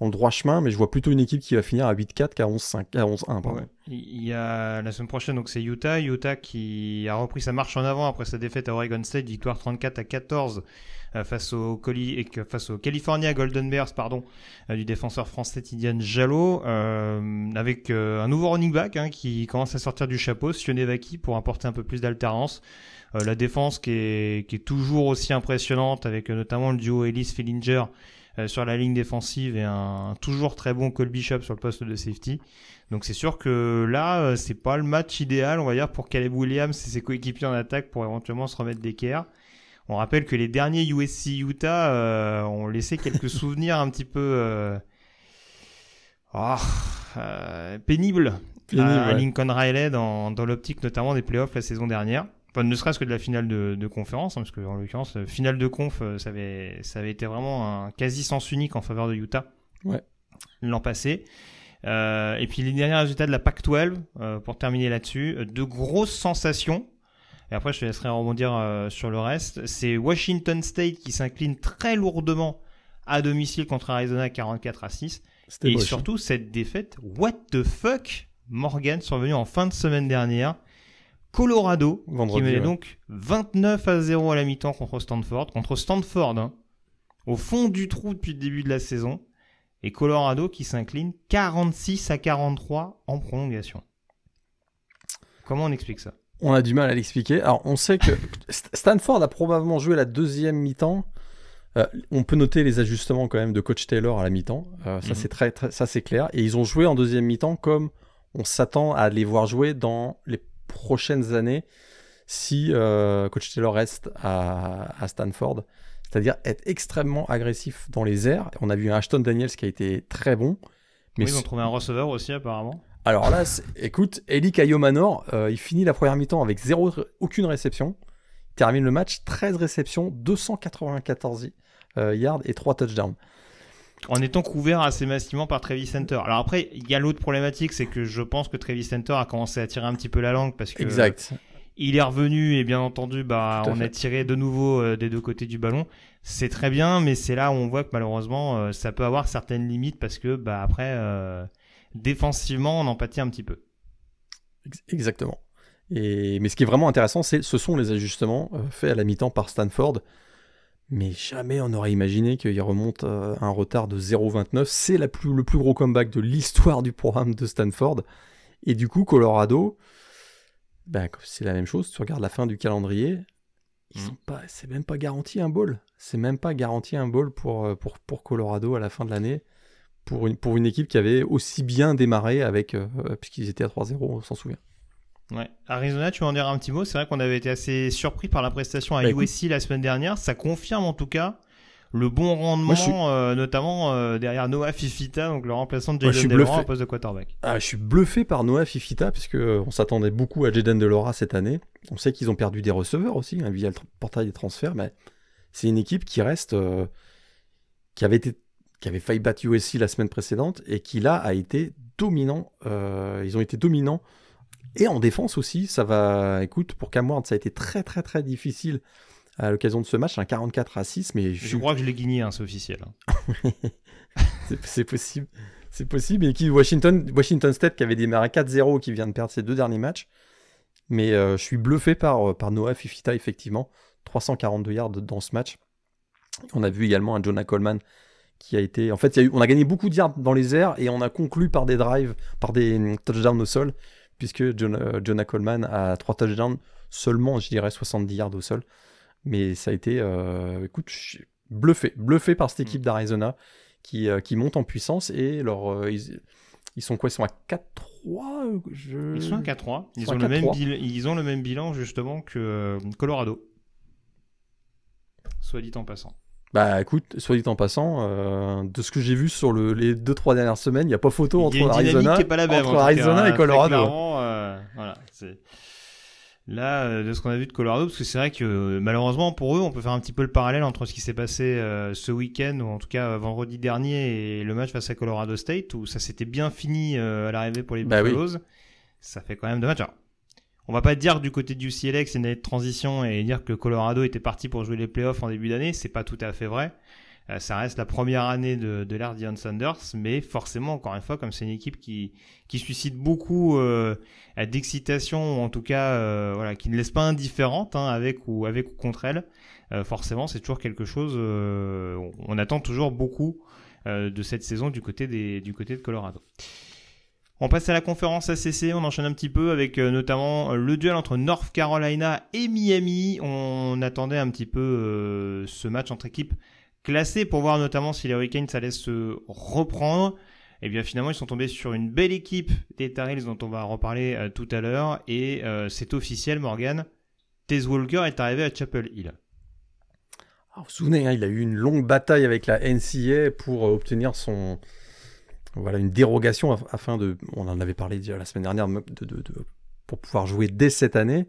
le droit chemin, mais je vois plutôt une équipe qui va finir à 8-4 qu'à 11-1. Il y a la semaine prochaine, donc c'est Utah. Utah qui a repris sa marche en avant après sa défaite à Oregon State, victoire 34 à 14 euh, face au, et face au California Golden Bears pardon, euh, du défenseur français Tidiane Jalot, euh, avec un nouveau running back hein, qui commence à sortir du chapeau, Sionevaki, pour apporter un peu plus d'alternance. Euh, la défense qui est, qui est toujours aussi impressionnante avec euh, notamment le duo Ellis Fillinger euh, sur la ligne défensive et un, toujours très bon Cole Bishop sur le poste de safety. Donc c'est sûr que là, c'est pas le match idéal, on va dire, pour Caleb Williams et ses coéquipiers en attaque pour éventuellement se remettre d'équerre. On rappelle que les derniers USC Utah ont laissé quelques souvenirs un petit peu oh, pénibles, à Lincoln Riley dans, dans l'optique notamment des playoffs la saison dernière. Enfin, ne serait-ce que de la finale de, conférence, hein, parce que en l'occurrence, euh, finale de conf, euh, ça avait, ça avait été vraiment un quasi sens unique en faveur de Utah ouais. l'an passé. Euh, et puis les derniers résultats de la Pac-12, pour terminer là-dessus, de grosses sensations. Et après, je te laisserai rebondir sur le reste. C'est Washington State qui s'incline très lourdement à domicile contre Arizona 44 à 6. Et surtout, cette défaite, what the fuck Morgan survenu en fin de semaine dernière Colorado, qui menait donc 29 à 0 à la mi-temps contre Stanford, contre Stanford, hein, au fond du trou depuis le début de la saison, et Colorado qui s'incline 46 à 43 en prolongation. Comment on explique ça? On a du mal à l'expliquer. Alors, on sait que Stanford a probablement joué la deuxième mi-temps. Euh, on peut noter les ajustements quand même de coach Taylor à la mi-temps. Euh, ça, mhm. c'est très, ça c'est clair. Et ils ont joué en deuxième mi-temps comme on s'attend à les voir jouer dans les prochaines années si euh, Coach Taylor reste à, Stanford. C'est-à-dire être extrêmement agressif dans les airs. On a vu un Ashton Daniels qui a été très bon. Mais ils ont trouvé un receveur aussi apparemment. Alors là, écoute, Eli Kayomanor, euh, il finit la première mi-temps avec zéro, aucune réception. Il termine le match 13 réceptions, 294 euh, yards et 3 touchdowns en étant couvert assez massivement par Travis Center. Alors après, il y a l'autre problématique, c'est que je pense que Travis Center a commencé à tirer un petit peu la langue parce que exact. il est revenu et bien entendu, bah, on a tiré de nouveau euh, des deux côtés du ballon. C'est très bien, mais c'est là où on voit que malheureusement, euh, ça peut avoir certaines limites parce que bah après, euh, défensivement, on en pâtit un petit peu. Exactement. Et mais ce qui est vraiment intéressant, c'est ce sont les ajustements faits à la mi-temps par Stanford. Mais jamais on aurait imaginé qu'il remonte euh, un retard de 0,29. C'est le plus gros comeback de l'histoire du programme de Stanford. Et du coup, Colorado, ben, c'est la même chose. Tu regardes la fin du calendrier, mmh. c'est même pas garanti un bowl. C'est même pas garanti un bowl pour, euh, pour, pour Colorado à la fin de l'année. Pour une, pour une équipe qui avait aussi bien démarré avec, euh, puisqu'ils étaient à 3-0, on s'en souvient. Ouais. Arizona, tu vas en dire un petit mot? C'est vrai qu'on avait été assez surpris par la prestation à bah, USC la semaine dernière. Ça confirme en tout cas le bon rendement, euh, notamment euh, derrière Noah Fifita, donc le remplaçant de Jaden Delora à poste de quarterback. Ah, je suis bluffé par Noah Fifita, puisque on s'attendait beaucoup à Jaden Delora cette année. On sait qu'ils ont perdu des receveurs aussi, hein, via le portail des transferts, mais c'est une équipe qui reste. Euh, qui avait été qui avait failli battre USC la semaine précédente et qui là a été dominant. ils ont été dominants et en défense aussi, ça va. Écoute, pour Cam ça a été très très très difficile à l'occasion de ce match, un 44 à 6. Mais je, crois que je l'ai gagné, hein, c'est officiel. Hein. c'est possible. C'est possible. Et qui, Washington, Washington State qui avait démarré 4-0, qui vient de perdre ses deux derniers matchs. Mais je suis bluffé par, par Noah Fifita, effectivement. 342 yards dans ce match. On a vu également un Jonah Coleman qui a été. En fait, on a gagné beaucoup de yards dans les airs et on a conclu par des drives, par des mm, touchdowns au sol, puisque Jonah, Jonah Coleman a 3 touchdowns, seulement, je dirais, 70 yards au sol. Mais ça a été, euh, écoute, bluffé, bluffé par cette mm. équipe d'Arizona qui, euh, qui monte en puissance et leur, euh, ils, sont quoi? Ils sont à 4-3 Ils sont à 4-3. Ils, ont le même ils ont le même bilan justement que Colorado. Soit dit en passant. Bah écoute, soit dit en passant, de ce que j'ai vu sur le, les 2-3 dernières semaines, il n'y a pas photo entre Arizona, pas la même, entre Arizona et Colorado. voilà, c'est là euh, de ce qu'on a vu de Colorado parce que c'est vrai que euh, malheureusement pour eux on peut faire un petit peu le parallèle entre ce qui s'est passé euh, ce week-end ou en tout cas vendredi dernier et le match face à Colorado State où ça s'était bien fini à l'arrivée pour les bah Buffaloes. Ça fait quand même dommage Alors, on va pas dire du côté du UCLA que c'est une année de transition et dire que Colorado était parti pour jouer les playoffs en début d'année c'est pas tout à fait vrai euh, ça reste la première année de, de l'ère Dion Sanders, mais forcément, encore une fois, comme c'est une équipe qui, qui suscite beaucoup euh, d'excitation, ou en tout cas, euh, voilà, qui ne laisse pas indifférente hein, avec ou avec ou contre elle, forcément, c'est toujours quelque chose. on attend toujours beaucoup de cette saison du côté des, du côté de Colorado. On passe à la conférence ACC, on enchaîne un petit peu avec notamment le duel entre North Carolina et Miami. On attendait un petit peu ce match entre équipes classés pour voir notamment si les Hurricanes laisse se reprendre. Et eh bien finalement ils sont tombés sur une belle équipe des Tar dont on va reparler euh, tout à l'heure et euh, c'est officiel Morgan. Tez Walker est arrivé à Chapel Hill. vous vous souvenez, hein, il a eu une longue bataille avec la NCA pour euh, obtenir son voilà une dérogation afin de, on en avait parlé déjà la semaine dernière, de, de, pour pouvoir jouer dès cette année.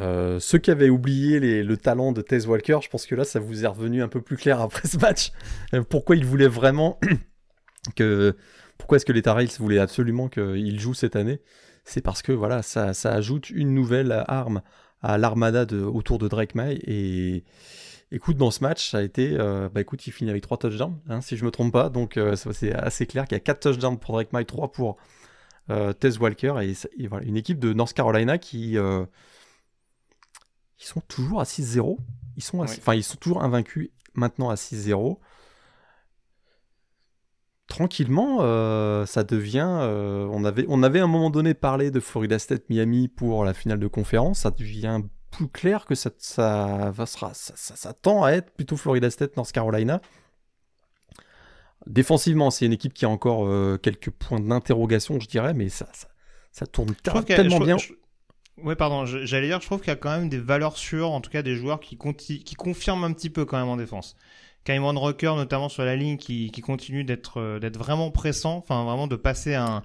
Euh, ceux qui avaient oublié le talent de Tez Walker, je pense que là, ça vous est revenu un peu plus clair après ce match. Euh, pourquoi il voulait vraiment que. Pourquoi est-ce que les Tar voulaient absolument qu'il joue cette année? C'est parce que voilà, ça, ajoute une nouvelle arme à l'armada autour de Drake May. Et écoute, dans ce match, ça a été. Euh, bah écoute, il finit avec 3 touchdowns, hein, si je me trompe pas. Donc c'est assez clair qu'il y a 4 touchdowns pour Drake May, 3 pour Tez Walker. Et, voilà, une équipe de North Carolina qui ils sont toujours à 6-0. Ils sont, enfin, ils sont toujours invaincus maintenant à 6-0. Tranquillement, euh, ça devient. Euh, on, avait, on avait à un moment donné parlé de Florida State Miami pour la finale de conférence. Ça devient plus clair que ça, ça, ça, ça, tend à être plutôt Florida State North Carolina. Défensivement, c'est une équipe qui a encore euh, quelques points d'interrogation, je dirais, mais ça, ça, tourne tellement bien. Ouais, pardon, j'allais dire, je trouve qu'il y a quand même des valeurs sûres, en tout cas des joueurs qui, qui confirment un petit peu quand même en défense. Cameron Rocker, notamment sur la ligne, qui, qui continue d'être euh, d'être vraiment pressant, enfin vraiment de passer un,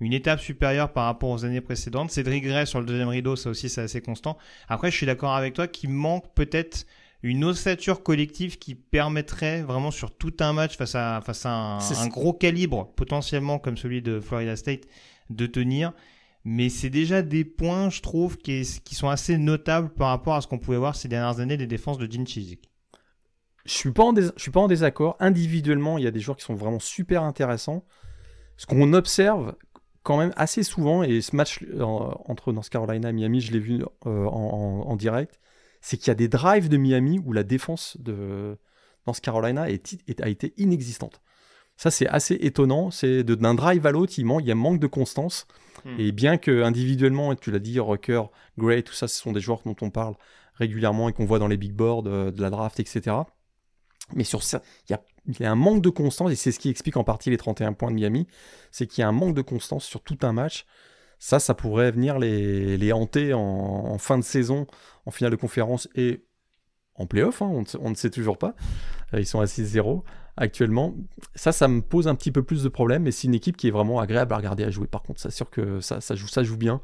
une étape supérieure par rapport aux années précédentes. Cédric Gray sur le deuxième rideau, ça aussi c'est assez constant. Après, je suis d'accord avec toi qu'il manque peut-être une ossature collective qui permettrait vraiment sur tout un match face à, face à un, un gros calibre potentiellement comme celui de Florida State de tenir mais c'est déjà des points, je trouve, qui, sont assez notables par rapport à ce qu'on pouvait voir ces dernières années des défenses de Gene Chizik. Je suis pas en je suis pas en désaccord. Individuellement, il y a des joueurs qui sont vraiment super intéressants. Ce qu'on observe quand même assez souvent, et ce match euh, entre North Carolina et Miami, je l'ai vu euh, en, direct, c'est qu'il y a des drives de Miami où la défense de North Carolina a été inexistante. Ça, c'est assez étonnant. C'est d'un drive à l'autre, il, il y a manque de constance. Hmm. Et bien que individuellement, tu l'as dit, Rocker, Gray, tout ça, ce sont des joueurs dont on parle régulièrement et qu'on voit dans les big boards euh, de la draft, etc. Mais sur ça, il y a, un manque de constance, et c'est ce qui explique en partie les 31 points de Miami, c'est qu'il y a un manque de constance sur tout un match. Ça, ça pourrait venir les, hanter en, fin de saison, en finale de conférence et en playoff, hein, on, ne sait toujours pas. Euh, ils sont à 6-0 actuellement. Ça, ça me pose un petit peu plus de problèmes, mais c'est une équipe qui est vraiment agréable à regarder à jouer. Par contre, c'est sûr que ça, joue, bien.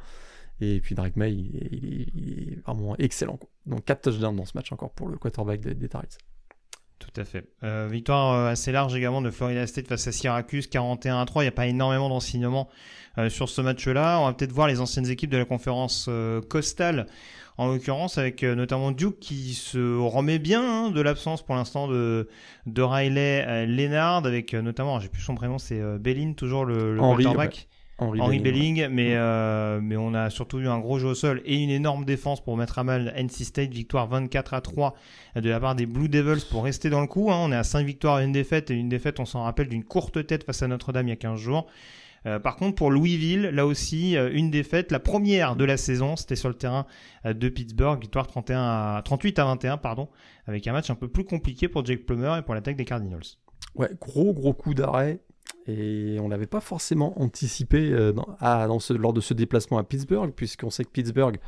Et puis Drake May, il, est vraiment excellent. Donc 4 touchdowns dans ce match encore pour le quarterback des, des Tout à fait. Euh, victoire euh, assez large également de Florida State face à Syracuse, 41 à 3. Il n'y a pas énormément d'enseignements euh, sur ce match-là. On va peut-être voir les anciennes équipes de la conférence costale en l'occurrence avec notamment Duke qui se remet bien hein, de l'absence pour l'instant de, de Riley Leonard, avec notamment, j'ai plus son prénom, c'est Bellin, toujours le, le quarterback. Henri, Belling, mais, euh, mais on a surtout eu un gros jeu au sol et une énorme défense pour mettre à mal NC State. Victoire 24 à 3 de la part des Blue Devils pour rester dans le coup. Hein. On est à 5 victoires et une défaite, et une défaite, on s'en rappelle, d'une courte tête face à Notre-Dame il y a 15 jours. Euh, par contre, pour Louisville, là aussi, euh, une défaite, la première de la saison, c'était sur le terrain de Pittsburgh, victoire 31 à, 38 à 21, pardon, avec un match un peu plus compliqué pour Jake Plummer et pour l'attaque des Cardinals. Ouais, gros gros coup d'arrêt et on l'avait pas forcément anticipé euh, lors de ce déplacement à Pittsburgh, puisqu'on sait que Pittsburgh,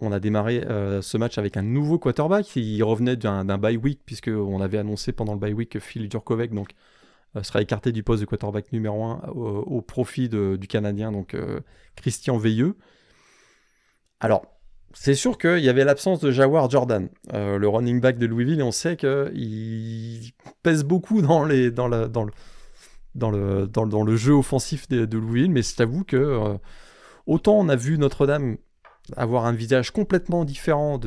on a démarré euh, ce match avec un nouveau quarterback. Il revenait d'un bye week, puisqu'on avait annoncé pendant le bye week que Phil Durkovec donc, euh, sera écarté du poste de quarterback numéro 1 au, profit du Canadien, donc Christian Veilleux. Alors, c'est sûr qu'il y avait l'absence de Jawar Jordan, le running back de Louisville, et on sait qu'il pèse beaucoup dans le dans le, dans, le jeu offensif de, Louisville, mais c'est avoue que euh, autant on a vu Notre-Dame avoir un visage complètement différent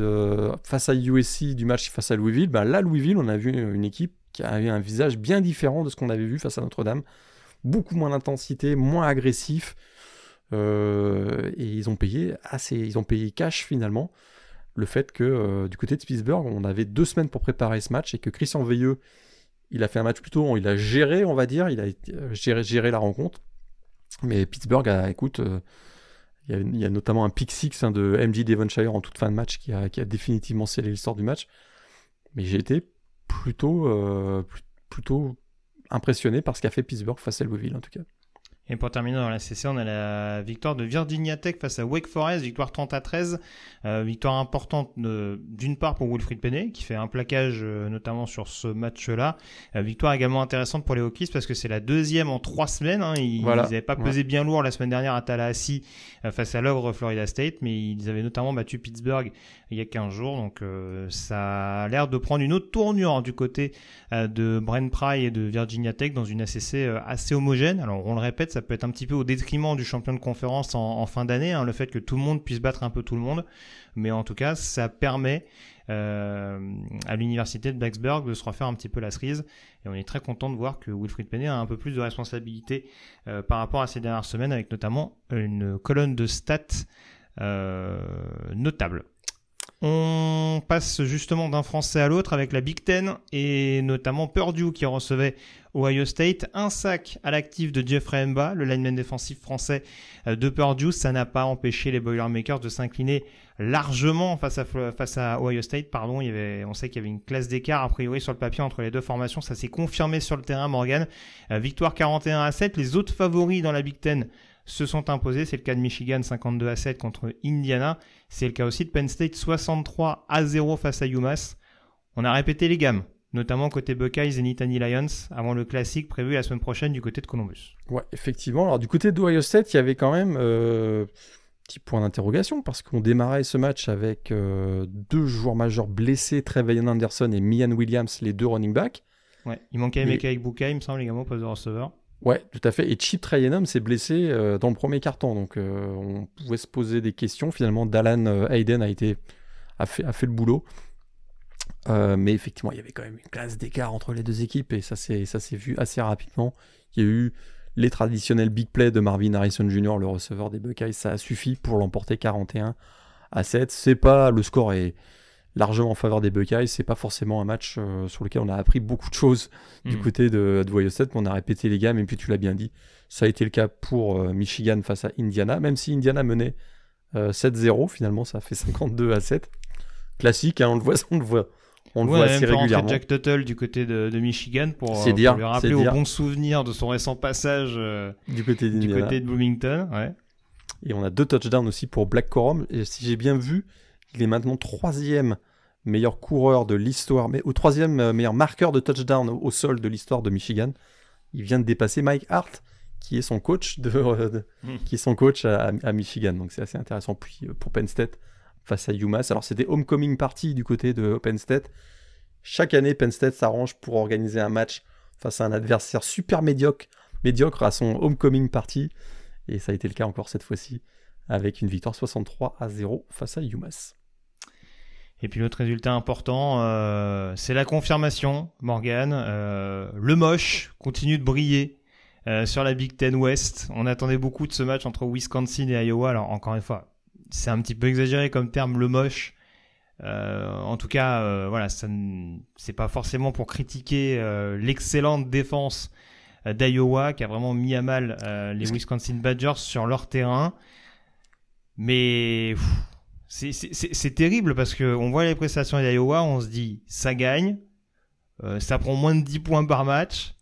face à USC du match face à Louisville, ben là, Louisville, on a vu une équipe qui avait un visage bien différent de ce qu'on avait vu face à Notre-Dame. Beaucoup moins d'intensité, moins agressif. Euh, et ils ont payé assez, ils ont payé cash finalement le fait que euh, du côté de Pittsburgh, on avait deux semaines pour préparer ce match et que Christian Veilleux il a fait un match plutôt, il a géré, on va dire, il a euh, géré, la rencontre. Mais Pittsburgh, écoute, euh, il, y a, notamment un pick six hein, de MJ Devonshire en toute fin de match qui a, définitivement scellé l'histoire du match. Mais j'ai été plutôt, euh, plutôt impressionné par ce qu'a fait Pittsburgh face à Louisville en tout cas. Et pour terminer dans la CC, on a la victoire de Virginia Tech face à Wake Forest, victoire 30 à 13. Euh, victoire importante d'une part pour Wilfried Penney, qui fait un plaquage euh, notamment sur ce match-là. Euh, victoire également intéressante pour les Hokies parce que c'est la deuxième en trois semaines. Hein. Ils n'avaient pas pesé bien lourd la semaine dernière à Tallahassee face à l'ogre Florida State, mais ils avaient notamment battu Pittsburgh il y a 15 jours. Donc ça a l'air de prendre une autre tournure du côté de Brent Pry et de Virginia Tech dans une ACC assez homogène. Alors on le répète, ça peut être un petit peu au détriment du champion de conférence en, fin d'année, hein, le fait que tout le monde puisse battre un peu tout le monde. Mais en tout cas, ça permet euh, à l'université de Blacksburg de se refaire un petit peu la cerise. Et on est très content de voir que Wilfried Penney a un peu plus de responsabilité euh, par rapport à ces dernières semaines, avec notamment une colonne de stats euh, notable. On passe justement d'un Français à l'autre avec la Big Ten et notamment Purdue qui recevait Ohio State. Un sac à l'actif de Jeffrey Mba, le lineman défensif français euh, de Purdue. Ça n'a pas empêché les Boilermakers de s'incliner largement face à, Ohio State. Pardon, on sait qu'il y avait une classe d'écart a priori sur le papier entre les deux formations. Ça s'est confirmé sur le terrain, Morgan. Euh, victoire 41 à 7. Les autres favoris dans la Big Ten se sont imposés. C'est le cas de Michigan 52 à 7 contre Indiana. C'est le cas aussi de Penn State 63 à 0 face à UMass. On a répété les gammes, notamment côté Buckeyes et Nittany Lions, avant le classique prévu la semaine prochaine du côté de Columbus. Ouais, effectivement. Alors du côté d'Ohio State, il y avait quand même euh, petit point d'interrogation parce qu'on démarrait ce match avec euh, deux joueurs majeurs blessés, Trevelyan Anderson et Mian Williams, les deux running backs. Ouais, il manquait mais... avec Bukai, il me semble, également au poste de receveur. Ouais, tout à fait. Et Chip Trayanum s'est blessé euh, dans le premier carton, donc euh, on pouvait se poser des questions. Finalement, Dallan euh, Hayden a, fait, le boulot. mais effectivement, il y avait quand même une classe d'écart entre les deux équipes et ça s'est vu assez rapidement. Il y a eu les traditionnels big plays de Marvin Harrison Jr., le receveur des Buckeyes. Ça a suffi pour l'emporter 41 à 7. C'est pas le score est largement en faveur des Buckeyes. C'est pas forcément un match euh, sur lequel on a appris beaucoup de choses du hmm. côté de, de Ohio State, mais on a répété les gammes, et puis tu l'as bien dit, ça a été le cas pour euh, Michigan face à Indiana, même si Indiana menait 7-0, euh, finalement ça fait 52 à 7. Classique, hein, on le voit, on le voit. On le voit assez régulièrement. Jack Tuttle du côté de, Michigan pour, dire, lui rappeler au bon souvenir de son récent passage du côté, du côté de Bloomington. Ouais. Et on a deux touchdowns aussi pour Black Corum. Et si j'ai bien vu, il est maintenant troisième meilleur coureur de l'histoire, mais au troisième euh, meilleur marqueur de touchdown au, sol de l'histoire de Michigan. Il vient de dépasser Mike Hart, qui est son coach, de, euh, qui est son coach à, Michigan. Donc c'est assez intéressant. Puis euh, pour Penn State face à UMass. Alors c'était homecoming party du côté de Penn State. Chaque année, Penn State s'arrange pour organiser un match face à un adversaire super médiocre, médiocre à son homecoming party. Et ça a été le cas encore cette fois-ci, avec une victoire 63 à 0 face à UMass. Et puis l'autre résultat important, euh, c'est la confirmation, Morgan. Euh, le moche continue de briller sur la Big Ten West. On attendait beaucoup de ce match entre Wisconsin et Iowa. Alors encore une fois, c'est un petit peu exagéré comme terme, le moche. en tout cas, voilà, ça c'est pas forcément pour critiquer l'excellente défense d'Iowa qui a vraiment mis à mal les Wisconsin Badgers sur leur terrain. Mais c'est terrible parce qu'on voit les prestations d'Iowa, on se dit ça gagne, euh, ça prend moins de 10 points par match,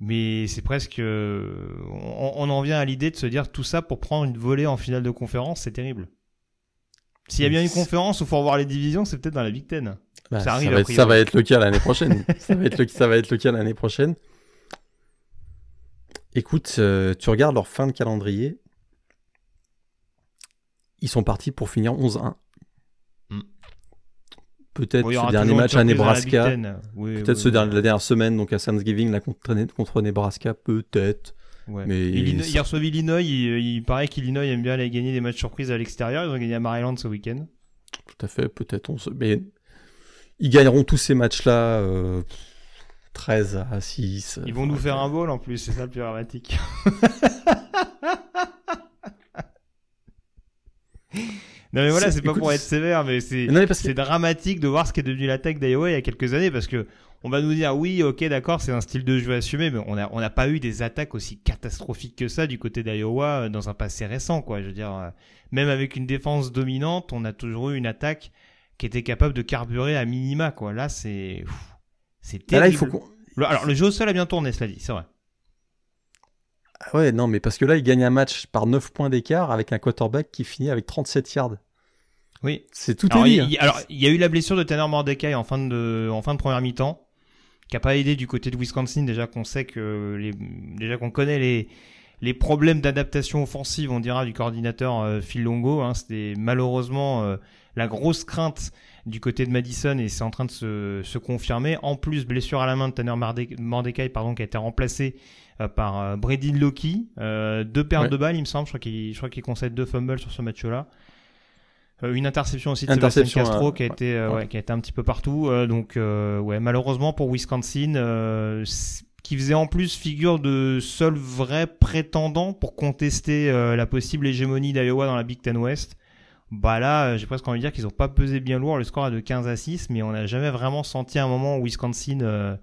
mais c'est presque. on, en vient à l'idée de se dire tout ça pour prendre une volée en finale de conférence, c'est terrible. S'il y a bien une conférence où il faut revoir les divisions, c'est peut-être dans la Big Ten. Bah, ça, arrive ça, va être, le cas l'année prochaine. ça, va être le, ça va être le cas l'année prochaine. Écoute, euh, tu regardes leur fin de calendrier, ils sont partis pour finir 11-1. Hmm. Peut-être ce dernier match à Nebraska. peut-être ce dernier, la dernière semaine, donc à Thanksgiving, là, contre, contre Nebraska, peut-être. Mais Illinois, ils reçoivent Illinois. Il, paraît qu'Illinois aime bien aller gagner des matchs surprises à l'extérieur. Ils ont gagné à Maryland ce week-end. Tout à fait, peut-être. Mais ils gagneront tous ces matchs-là. 13 euh, à 6. Ils vont nous faire un bol en plus, c'est ça le plus dramatique. Non mais voilà, c'est pas pour être sévère, mais c'est dramatique de voir ce qu'est devenu l'attaque d'Iowa il y a quelques années parce que on va nous dire oui, ok, d'accord, c'est un style de jeu assumé, mais on n'a pas eu des attaques aussi catastrophiques que ça du côté d'Iowa euh, dans un passé récent, quoi. Je veux dire, euh, même avec une défense dominante, on a toujours eu une attaque qui était capable de carburer à minima, quoi. Là, c'est c'est terrible. Là, il faut alors le jeu au sol a bien tourné, cela dit, c'est vrai. Ah ouais, non, mais parce que là, il gagne un match par 9 points d'écart avec un quarterback qui finit avec 37 yards. Oui. C'est tout alors, il, alors, il y a eu la blessure de Tanner Mordecai en fin de, en fin de première mi-temps, qui a pas aidé du côté de Wisconsin, déjà qu'on sait que les, déjà qu'on connaît les, les problèmes d'adaptation offensive, on dira, du coordinateur euh, Phil Longo. Hein, C'était malheureusement euh, la grosse crainte du côté de Madison et c'est en train de se, se, confirmer. En plus, blessure à la main de Tanner Mordecai, pardon, qui a été remplacé euh, par euh, Brady Loki. Euh, deux pertes de balles, il me semble. Je crois qu'il, concède deux fumbles sur ce match-là. une interception aussi de Sébastien Castro qui a été qui a été un petit peu partout donc ouais malheureusement pour Wisconsin qui faisait en plus figure de seul vrai prétendant pour contester la possible hégémonie d'Iowa dans la Big Ten West bah là j'ai presque envie de dire qu'ils n'ont pas pesé bien lourd le score est de 15 à 6 mais on n'a jamais vraiment senti un moment où Wisconsin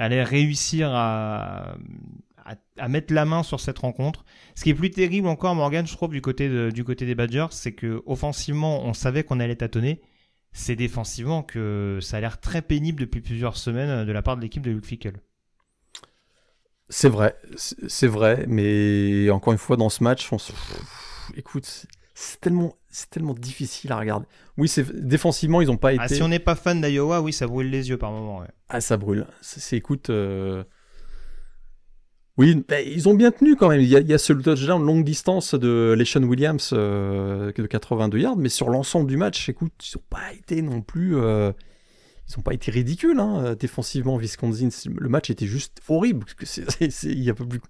allait réussir à, mettre la main sur cette rencontre. Ce qui est plus terrible encore, Morgan, je trouve, du côté, du côté des Badgers, c'est que offensivement, on savait qu'on allait tâtonner. C'est défensivement que ça a l'air très pénible depuis plusieurs semaines de la part de l'équipe de Luke Fickle. C'est vrai, c'est vrai, mais encore une fois, dans ce match, on se... écoute, c'est tellement, c'est tellement difficile à regarder. Oui, c'est défensivement, ils n'ont pas ah, été. si on n'est pas fan d'Iowa, oui, ça brûle les yeux par moment. Ah, ça brûle. C'est, écoute. Euh, oui, ils ont bien tenu quand même. Il y a, il y a ce touchdown longue distance de Leshon Williams euh, de 82 yards, mais sur l'ensemble du match, écoute, ils n'ont pas été non plus. Euh, ils n'ont pas été ridicules hein, défensivement. Wisconsin, le match était juste horrible. il, y a plus...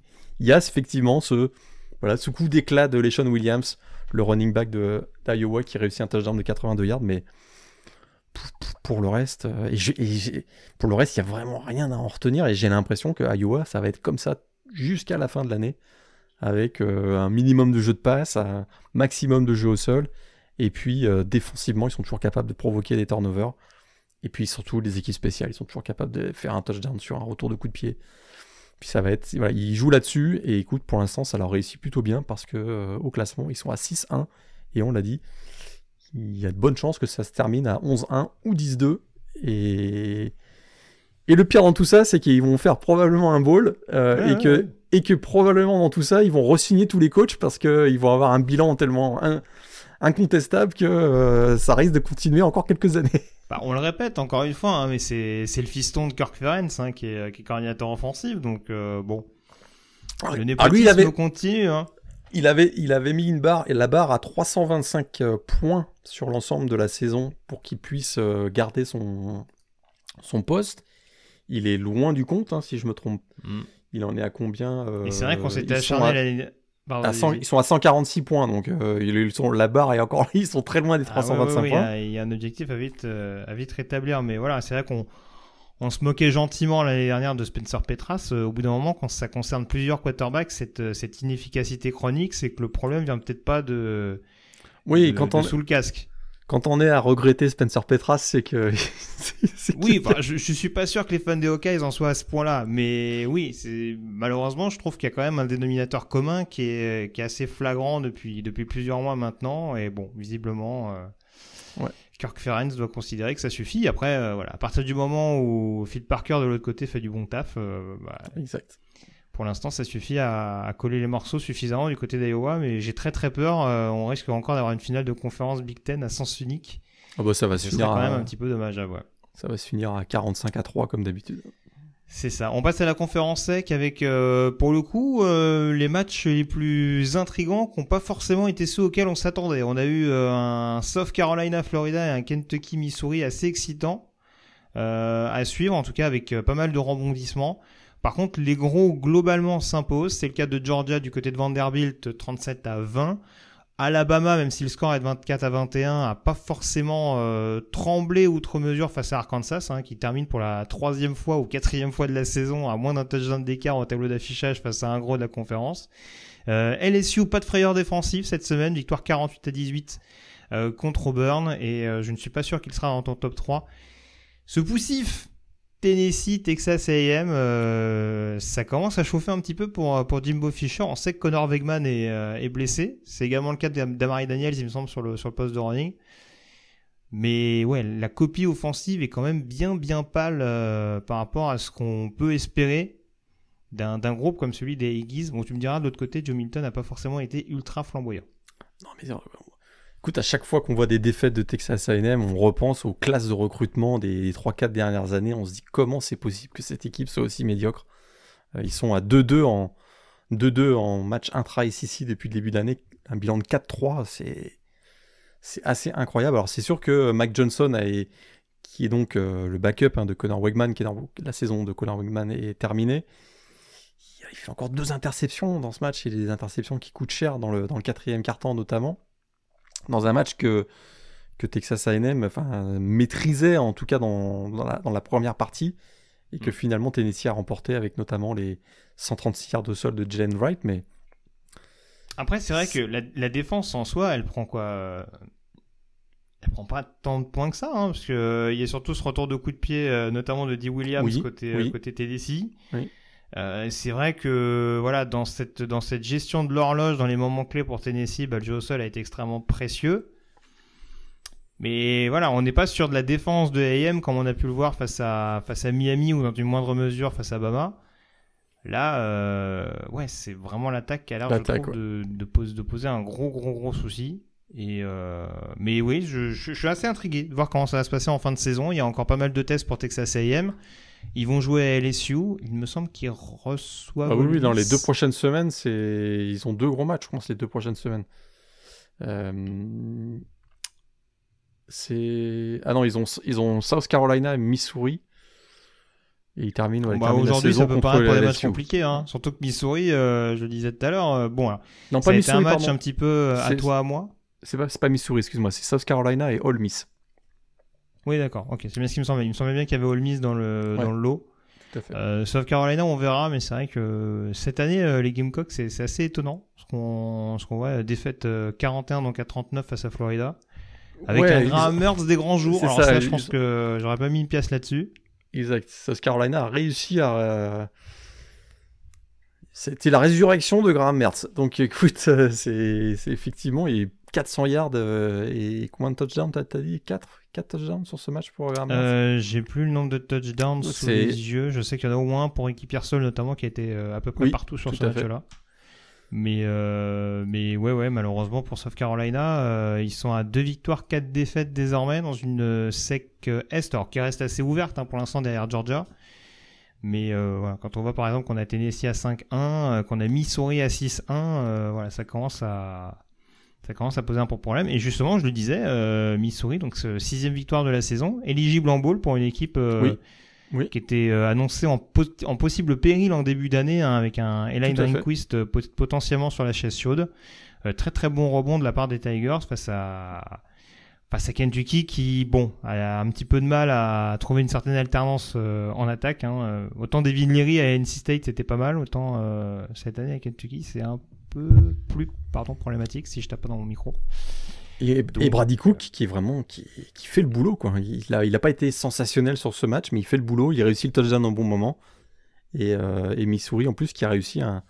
il y a effectivement ce, voilà, ce coup d'éclat de Leshon Williams le running back d'Iowa qui réussit un touchdown de 82 yards, mais pour le reste, il y a vraiment rien à en retenir et j'ai l'impression que Iowa, ça va être comme ça jusqu'à la fin de l'année, avec euh, un minimum de jeu de passe, un maximum de jeu au sol, et puis euh, défensivement, ils sont toujours capables de provoquer des turnovers, et puis surtout les équipes spéciales, ils sont toujours capables de faire un touchdown sur un retour de coup de pied. Puis ça va être, voilà, ils jouent là-dessus et écoute, pour l'instant, ça leur réussit plutôt bien parce que euh, au classement, ils sont à 6-1 et on l'a dit, il y a de bonnes chances que ça se termine à 11-1 ou 10-2 et et le pire dans tout ça, c'est qu'ils vont faire probablement un bowl euh, et que et que probablement dans tout ça, ils vont re-signer tous les coachs parce qu'ils vont avoir un bilan tellement incontestable que euh, ça risque de continuer encore quelques années. Bah, on le répète encore une fois, hein, mais c'est le fiston de Kirk Ferenc hein, qui, est, qui, est, coordinateur offensif, donc euh, bon. Ah, le népotisme ah, lui, il avait, continue. Hein. Il, avait, il avait mis une barre, et la barre à 325 euh, points sur l'ensemble de la saison pour qu'il puisse euh, garder son, son poste. Il est loin du compte, si je me trompe. Mm. Il en est à combien Et c'est vrai qu'on s'était acharné l'année ils sont à 146 points, donc euh, ils sont, la barre est encore ils sont très loin des 325 ah points. Il y, a un objectif à vite, euh, à vite rétablir, mais voilà, c'est vrai qu'on on se moquait gentiment l'année dernière de Spencer Petras. au bout d'un moment, quand ça concerne plusieurs quarterbacks, cette, cette inefficacité chronique, c'est que le problème vient peut-être pas de, oui, quand on sous le casque quand on est à regretter Spencer Petras, c'est que. oui, je, je suis pas sûr que les fans des Hawkeyes en soient à ce point-là, mais oui, c'est malheureusement, je trouve qu'il y a quand même un dénominateur commun qui est, qui est assez flagrant depuis, depuis plusieurs mois maintenant, et bon, visiblement. Euh, Kirk Ferenc doit considérer que ça suffit. Après, euh, voilà, à partir du moment où Phil Parker de l'autre côté fait du bon taf, euh, bah, exact pour l'instant, ça suffit à, coller les morceaux suffisamment du côté d'Iowa, mais j'ai très très peur. Euh, on risque encore d'avoir une finale de conférence Big Ten à sens unique. Ah bah ça va se finir quand même un petit peu dommage à voir. Ça va se finir à 45 à 3 comme d'habitude. C'est ça. On passe à la conférence sec avec, euh, pour le coup, euh, les matchs les plus intrigants qui n'ont pas forcément été ceux auxquels on s'attendait. On a eu un South Carolina, Florida et un Kentucky, Missouri assez excitant à suivre, en tout cas avec pas mal de rebondissements. Par contre, les gros globalement s'imposent. C'est le cas de Georgia du côté de Vanderbilt, 37 à 20. Alabama, même si le score est de 24 à 21, a pas forcément euh, tremblé outre mesure face à Arkansas, hein, qui termine pour la troisième fois ou quatrième fois de la saison à moins d'un touchdown d'écart au tableau d'affichage face à un gros de la conférence. Euh, LSU, pas de frayeur défensive cette semaine, victoire 48 à 18 euh, contre Auburn, et je ne suis pas sûr qu'il sera dans ton top 3. Ce poussif Tennessee, Texas A&M, euh, ça commence à chauffer un petit peu pour, pour Jimbo Fisher. On sait que Connor Wegman est, euh, est blessé. C'est également le cas d'Amari Daniels, il me semble, sur le, sur poste de running. Mais ouais, la copie offensive est quand même bien bien pâle euh, par rapport à ce qu'on peut espérer d'un groupe comme celui des Eagles. Bon, tu me diras, de l'autre côté, Joe Milton n'a pas forcément été ultra flamboyant. Non, mais Écoute, à chaque fois qu'on voit des défaites de Texas A&M, on repense aux classes de recrutement des 3-4 dernières années. On se dit comment c'est possible que cette équipe soit aussi médiocre. Euh, ils sont à 2-2 en, 2-2 en match intra-ICC depuis le début d'année. Un bilan de 4-3, c'est, c'est assez incroyable. Alors c'est sûr que Mike Johnson, qui est donc euh, le backup hein, de Connor Wegman, qui est dans la saison de Connor Wegman est terminée, il fait encore deux interceptions dans ce match, et des interceptions qui coûtent cher dans le, dans le quatrième quart-temps notamment dans un match que, que Texas A&M enfin, maîtrisait, en tout cas dans, dans, la, première partie, et que mm. finalement Tennessee a remporté avec notamment les 136 yards de sol de Jalen Wright. Mais après, c'est vrai que la, défense en soi, elle prend quoi Elle prend pas tant de points que ça, hein, parce qu'il euh, y a surtout ce retour de coup de pied, euh, notamment de Dee Williams côté, euh, côté Tennessee. Oui. Euh, c'est vrai que voilà dans cette dans cette gestion de l'horloge dans les moments clés pour Tennessee, bah, le jeu au sol a été extrêmement précieux. Mais voilà, on n'est pas sur de la défense de AM comme on a pu le voir face à face à Miami ou dans une moindre mesure face à Bama. Là, euh, ouais, c'est vraiment l'attaque qui a l'air de, de, poser, de poser un gros gros gros souci. Et euh, mais oui, je, je, suis assez intrigué de voir comment ça va se passer en fin de saison. Il y a encore pas mal de tests pour Texas A&M. Ils vont jouer à LSU. Il me semble qu'ils reçoivent. Ah oui, oui, dans les deux prochaines semaines, c'est ils ont deux gros matchs, je pense, les deux prochaines semaines. Euh... C'est ah non, ils ont ils ont South Carolina et Missouri. Et ils terminent. Ouais, bah, Aujourd'hui, ça peut paraître pour des matchs compliqués, hein. surtout que Missouri, euh, je le disais tout à l'heure, euh, bon, non, pas Missouri, un match un petit peu euh, à toi à moi. C'est pas, pas Missouri, excuse-moi, c'est South Carolina et Ole Miss. Oui, d'accord. Ok, c'est bien ce qui me semblait. Il me semblait bien qu'il y avait Ole Miss dans le, dans le lot. Tout à fait. Euh, South Carolina, on verra, mais c'est vrai que cette année, euh, les Gamecocks, c'est assez étonnant. Ce qu'on ce qu'on voit, euh, défaite 41 donc à 39 face à Florida. Avec un grand Mertz des grands jours. Alors ça, je pense que j'aurais pas mis une pièce là-dessus. Exact. South Carolina a réussi à... Euh, c'était la résurrection de Graham Mertz. Donc écoute, c'est effectivement, il 400 yards et combien de touchdowns t'as dit? 4 4 touchdowns sur ce match pour euh, J'ai plus le nombre de touchdowns sous les yeux. Je sais qu'il y en a au moins pour équipe Piersol notamment qui a été euh, à peu près partout sur ce match-là. Mais, euh, mais ouais, ouais, malheureusement pour South Carolina, euh, ils sont à deux victoires, quatre défaites désormais dans une sec Est, alors qui reste assez ouverte hein, pour l'instant derrière Georgia. Mais voilà, quand on voit par exemple qu'on a Tennessee à 5-1, qu'on a Missouri à 6-1, voilà, ça commence à, ça commence à poser un problème. Et justement, je le disais, euh, Missouri, donc sixième victoire de la saison, éligible en bowl pour une équipe euh, qui était euh, annoncée en, en, possible péril en début d'année, hein, avec un Elaine Drinquist potentiellement sur la chaise chaude. très très bon rebond de la part des Tigers face à face à Kentucky qui, bon, a un petit peu de mal à trouver une certaine alternance euh, en attaque. Hein. Euh, autant Devin Leary à NC State c'était pas mal, autant euh, cette année à Kentucky c'est un peu plus pardon, problématique si je tape pas dans mon micro. Et, Brady Cook qui est vraiment qui, qui, fait le boulot quoi. Il a, il a pas été sensationnel sur ce match, mais il fait le boulot. Il réussit le touchdown au bon moment. Et, et Missouri en plus qui a réussi un,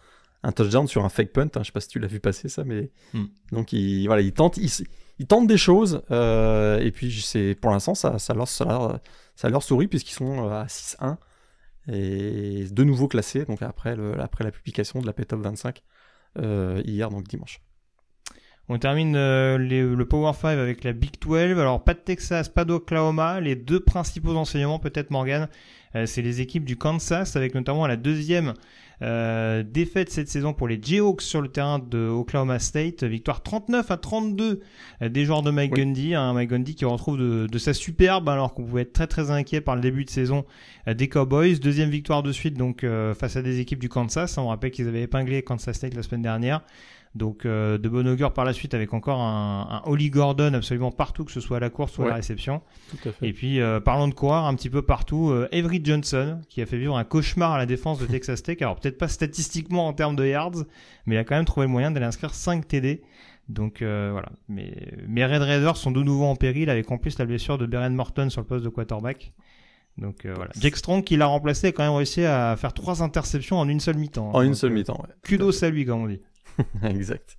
un touchdown sur un fake punt. Hein. Je sais pas si tu l'as vu passer ça, mais hmm. donc il voilà, il tente, il, ils tentent des choses, euh, et puis c'est pour l'instant ça, ça, leur, ça, leur, sourit puisqu'ils sont euh, à 6-1 et de nouveau classés donc après, le, après la publication de la P-Top 25 euh, hier, donc dimanche. On termine le Power 5 avec la Big 12. Alors pas de Texas, pas d'Oklahoma. Les deux principaux enseignements peut-être Morgan, c'est les équipes du Kansas avec notamment la deuxième euh, défaite cette saison pour les Jayhawks sur le terrain de Oklahoma State. Victoire 39 à 32 euh, des joueurs de Mike Gundy. Hein, Mike Gundy qui retrouve de, sa superbe alors qu'on pouvait être très très inquiet par le début de saison euh, des Cowboys. Deuxième victoire de suite donc face à des équipes du Kansas. On rappelle qu'ils avaient épinglé Kansas State la semaine dernière. Donc euh, de bon augure par la suite avec encore un, un Holly Gordon absolument partout, que ce soit à la course ou à la réception. Et puis euh, parlons de coureur un petit peu partout, euh, Avery Johnson qui a fait vivre un cauchemar à la défense de Texas Tech. Alors peut-être pas statistiquement en termes de yards, mais il a quand même trouvé le moyen d'aller inscrire 5 TD. Donc voilà, mais mes Red Raiders sont de nouveau en péril avec en plus la blessure de Beren Morton sur le poste de quarterback. Donc voilà. Jake Strong qui l'a remplacé a quand même réussi à faire trois interceptions en une seule mi-temps. En une seule mi-temps, ouais. Kudos à lui comme on dit. exact.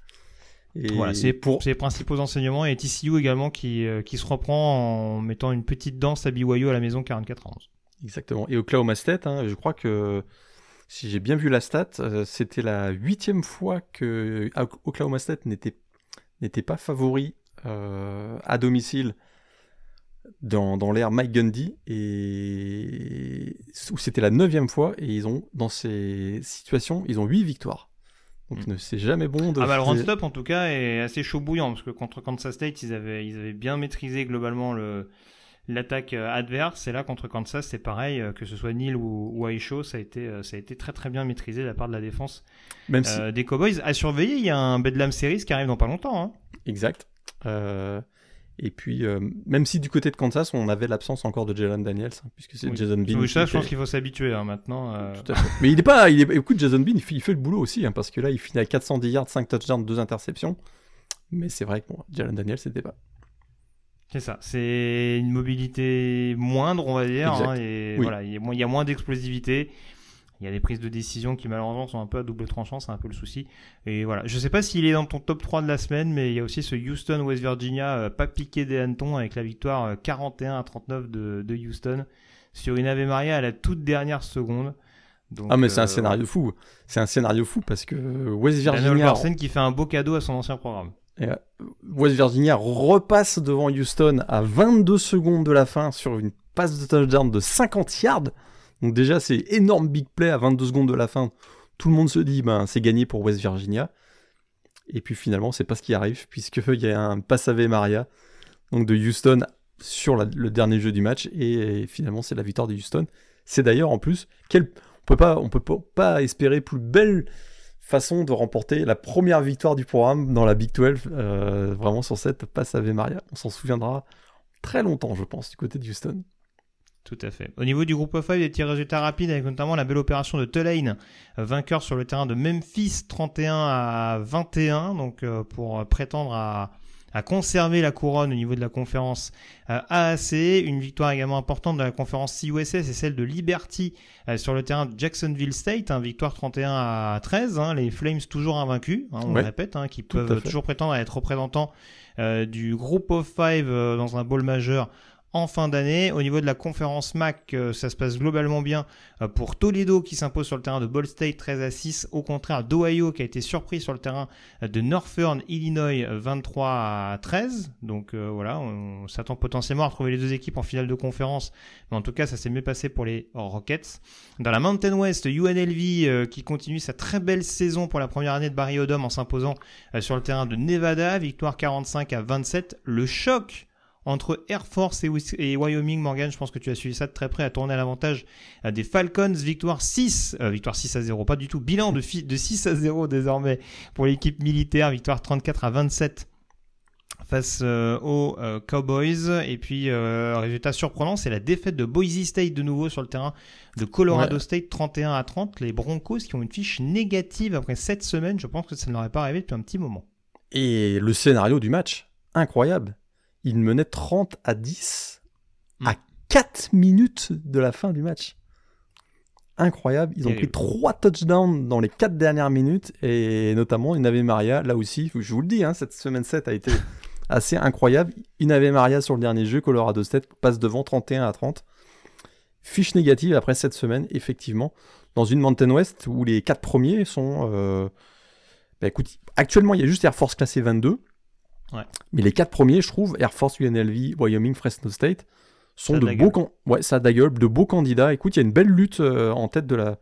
Et voilà, c'est pour ses principaux enseignements et TCU également qui, euh, qui se reprend en mettant une petite danse à BYU à la maison 44 à 11. Exactement. Et Oklahoma State, hein, je crois que si j'ai bien vu la stat, euh, c'était la huitième fois que Oklahoma State n'était n'était pas favori euh, à domicile dans, dans l'ère Mike Gundy et où c'était la neuvième fois et ils ont dans ces situations ils ont huit victoires. Donc mm. c'est jamais bon de. Ah bah le run-stop en tout cas est assez chaud bouillant parce que contre Kansas State ils avaient ils avaient bien maîtrisé globalement le l'attaque euh, adverse et là contre Kansas c'est pareil euh, que ce soit Neil ou, ou Aisho ça a été euh, ça a été très très bien maîtrisé de la part de la défense Même des Cowboys à surveiller il y a un Bedlam Series qui arrive dans pas longtemps hein. exact et puis, euh, même si du côté de Kansas, on avait l'absence encore de Jalen Daniels, hein, puisque c'est Jason Bean. Oui, ça, je pense qu'il faut s'habituer hein, maintenant. Euh. Mais il est pas. Il est... Écoute, Jason Bean, il fait, le boulot aussi, hein, parce que là, il finit à 410 yards, 5 touchdowns, 2 interceptions. Mais c'est vrai que bon, Jalen Daniels, c'était pas. C'est ça, c'est une mobilité moindre, on va dire, et voilà, il y a moins d'explosivité. Il y a des prises de décision qui malheureusement sont un peu à double tranchant, c'est un peu le souci. Et voilà, je sais pas s'il est dans ton top 3 de la semaine, mais il y a aussi ce Houston West Virginia euh, pas piqué des hannetons avec la victoire 41 euh, à 39 de, de, Houston sur une Ave Maria à la toute dernière seconde. Donc, ah mais c'est un euh, scénario fou, c'est un scénario fou parce que West Virginia qui fait un beau cadeau à son ancien programme. West Virginia repasse devant Houston à 22 secondes de la fin sur une passe de touchdown de 50 yards. Donc déjà, c'est énorme big play à 22 secondes de la fin. Tout le monde se dit, ben, c'est gagné pour West Virginia. Et puis finalement, c'est pas ce qui arrive, puisqu'il y a un pass à Maria, donc de Houston sur le dernier jeu du match, et, finalement, c'est la victoire de Houston. C'est d'ailleurs, en plus, quel, on peut pas, peut pas espérer plus belle façon de remporter la première victoire du programme dans la Big 12, euh, vraiment sur cette passe à Maria. On s'en souviendra très longtemps, je pense, du côté de Houston. Tout à fait. Au niveau du groupe of 5, des petits résultats rapides avec notamment la belle opération de Tulane, euh, vainqueur sur le terrain de Memphis 31 à 21, donc euh, pour prétendre à, conserver la couronne au niveau de la conférence euh, AAC. Une victoire également importante de la conférence CUSS et celle de Liberty sur le terrain de Jacksonville State, hein, victoire 31 à 13. Hein, les Flames toujours invaincus, hein, on le répète, qui peuvent toujours prétendre à être représentants du groupe of 5 dans un bowl majeur en fin d'année. Au niveau de la conférence MAC, euh, ça se passe globalement bien euh, pour Toledo qui s'impose sur le terrain de Ball State 13 à 6, au contraire d'Ohio qui a été surpris sur le terrain euh, de Northern Illinois 23 à 13. Donc voilà, on s'attend potentiellement à retrouver les deux équipes en finale de conférence, mais en tout cas ça s'est mieux passé pour les Rockets. Dans la Mountain West, UNLV qui continue sa très belle saison pour la première année de Barry Odom en s'imposant sur le terrain de Nevada, victoire 45 à 27. Le choc entre Air Force et, Wyoming, Morgan, je pense que tu as suivi ça de très près, à tourner à l'avantage euh, des Falcons, victoire 6, euh, victoire 6 à 0, pas du tout, bilan de, de 6 à 0 désormais pour l'équipe militaire, victoire 34 à 27 face euh, aux euh, Cowboys. Et puis, euh, résultat surprenant, c'est la défaite de Boise State de nouveau sur le terrain de Colorado State 31 à 30. Les Broncos qui ont une fiche négative après 7 semaines, je pense que ça ne leur est pas arrivé depuis un petit moment. Et le scénario du match, incroyable. Ils menaient 30 à 10 à 4 minutes de la fin du match. Incroyable. Ils ont Terrible. pris 3 touchdowns dans les 4 dernières minutes. Et notamment, une Ave Maria, là aussi, je vous le dis, hein, cette semaine 7 a été assez incroyable. Une Ave Maria sur le dernier jeu, Colorado State passe devant 31 à 30. Fiche négative après cette semaine, effectivement, dans une Mountain West où les 4 premiers sont. euh, bah, écoute, actuellement, il y a juste Air Force classé 22. Ouais. Mais les 4 premiers, je trouve, Air Force, UNLV, Wyoming, Fresno State, sont Ça de de la beaux, can- ouais, ça a de la gueule, de beaux candidats. Écoute, il y a une belle lutte euh, en tête de la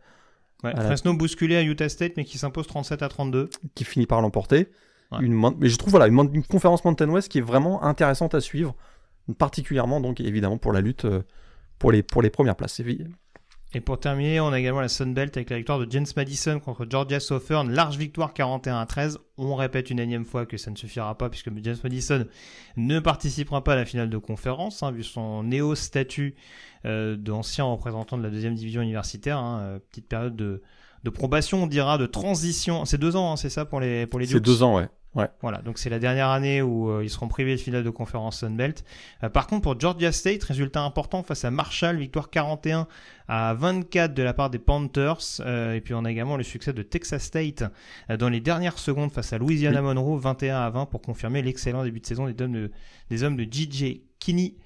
Ouais. Fresno bousculé à Utah State, mais qui s'impose 37 à 32. qui finit par l'emporter. Ouais. Une mon- mais je trouve voilà une, une conférence Mountain West qui est vraiment intéressante à suivre, particulièrement donc évidemment pour la lutte euh, pour les pour les premières places. Et pour terminer, on a également la Sun Belt avec la victoire de James Madison contre Georgia Southern. Large victoire 41 à 13. On répète une énième fois que ça ne suffira pas puisque James Madison ne participera pas à la finale de conférence, hein, vu son néo-statut euh, d'ancien représentant de la deuxième division universitaire. hein, euh, petite période de, de probation, on dira, de transition. C'est deux ans, hein, c'est ça pour les, pour les C'est Dukes deux ans, ouais. Ouais. Voilà, donc c'est la dernière année où euh, ils seront privés de finale de conférence Sunbelt. Euh, par contre, pour Georgia State, résultat important face à Marshall, victoire 41 à 24 de la part des Panthers. Euh, et puis on a également le succès de Texas State euh, dans les dernières secondes face à Louisiana Monroe, 21 à 20 pour confirmer l'excellent début de saison des hommes de, des hommes de JJ Kinney.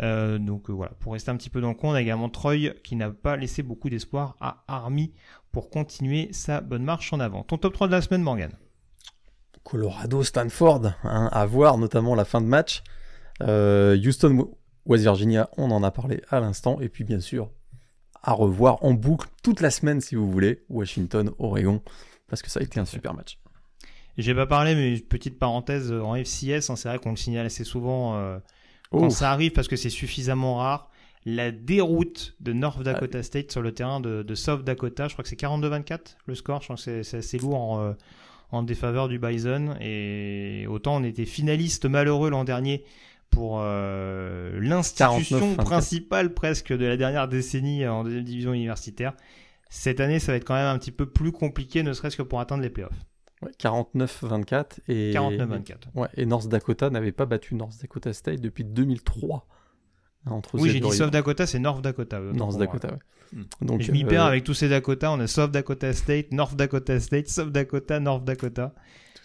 Euh, donc euh, voilà, pour rester un petit peu dans le coin, on a également Troy qui n'a pas laissé beaucoup d'espoir à Army pour continuer sa bonne marche en avant. Ton top 3 de la semaine, Morgan? Colorado, Stanford, hein, à voir notamment la fin de match. Euh, Houston, West Virginia, on en a parlé à l'instant. Et puis bien sûr, à revoir en boucle toute la semaine si vous voulez, Washington, Oregon, parce que ça a été un super match. J'ai pas parlé, mais une petite parenthèse euh, en FCS, hein, c'est vrai qu'on le signale assez souvent euh, quand ça arrive parce que c'est suffisamment rare. La déroute de North Dakota State sur le terrain de, de South Dakota, je crois que c'est 42-24 le score, je crois que c'est- assez lourd en, en défaveur du Bison. Et autant on était finaliste malheureux l'an dernier pour euh, l'institution 49-24. principale presque de la dernière décennie en deuxième division universitaire. Cette année, ça va être quand même un petit peu plus compliqué, ne serait-ce que pour atteindre les playoffs. ouais, 49-24. Et... 49-24. Ouais, et North Dakota n'avait pas battu North Dakota State depuis 2003. Entre Oui, j'ai dit. South Dakota, c'est North Dakota. North Dakota, ouais. Mm. Donc, Et je m'y euh, perds avec tous ces Dakota. On a South Dakota State, North Dakota State, South Dakota, North Dakota.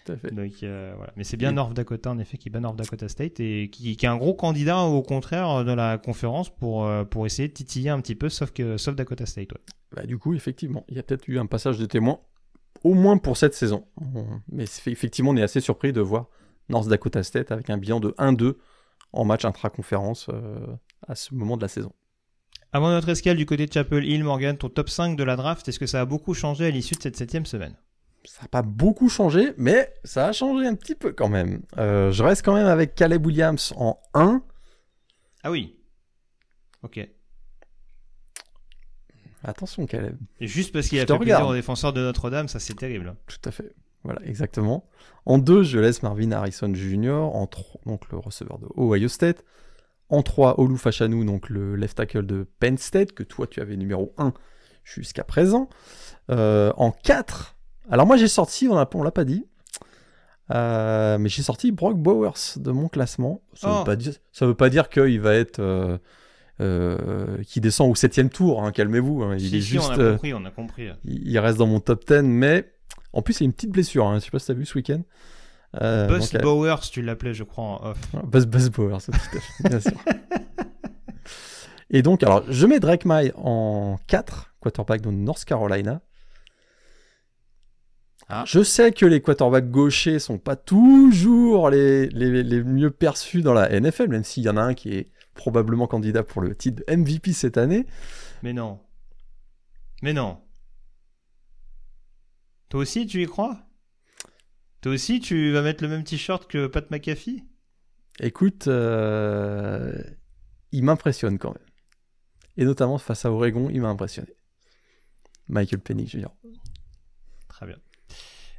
Tout à fait. Donc euh, voilà. Mais c'est bien Et- North Dakota en effet qui bat North Dakota State et qui, qui est un gros candidat au contraire de la conférence pour euh, pour essayer de titiller un petit peu, sauf que South Dakota State. Ouais. Bah, du coup, effectivement, il y a peut-être eu un passage de témoin, au moins pour cette saison. On- Mais effectivement, on est assez surpris de voir North Dakota State avec un bilan de 1-2 en match intra-conférence euh, à ce moment de la saison. Avant notre escale du côté de Chapel Hill, Morgan, ton top 5 de la draft, est-ce que ça a beaucoup changé à l'issue de cette septième semaine? Ça n'a pas beaucoup changé, mais ça a changé un petit peu quand même. Euh, je reste quand même avec Caleb Williams en 1. Ah oui. Ok. Attention, Caleb. Et juste parce qu'il a fait plaisir regarde. aux défenseurs de Notre-Dame, ça c'est terrible. Tout à fait. Voilà, exactement. En 2, je laisse Marvin Harrison Jr., en donc le receveur de Ohio State. En 3, Olu Fashanu, donc le left tackle de Penn State, que toi tu avais numéro 1 jusqu'à présent. Euh, en 4, alors moi j'ai sorti, on l'a on l'a pas dit, euh, mais j'ai sorti Brock Bowers de mon classement. Ça Oh. veut pas dire, ça veut pas dire qu'il va être. Euh, euh, qui descend au septième tour, hein, calmez-vous. hein, il Si, est si, juste. on a compris, on a compris. il il reste dans mon top 10, mais en plus, il y a une petite blessure. Hein. Je sais pas si t'as vu ce week-end. Euh, Buzz donc, euh, Bowers, tu l'appelais, je crois, en off. Buzz Buzz Bowers, tout à fait, bien sûr. Et donc, alors, je mets Drake May en 4, quarterback de North Carolina. Ah. Je sais que les quarterbacks gauchers sont pas toujours les, les, les mieux perçus dans la NFL, même s'il y en a un qui est probablement candidat pour le titre de MVP cette année. Mais non. Mais non. Toi aussi, tu y crois? Toi aussi, tu vas mettre le même t-shirt que Pat McAfee? Écoute, euh, il m'impressionne quand même. Et notamment face à Oregon, il m'a impressionné. Michael Penny Jr. Très bien.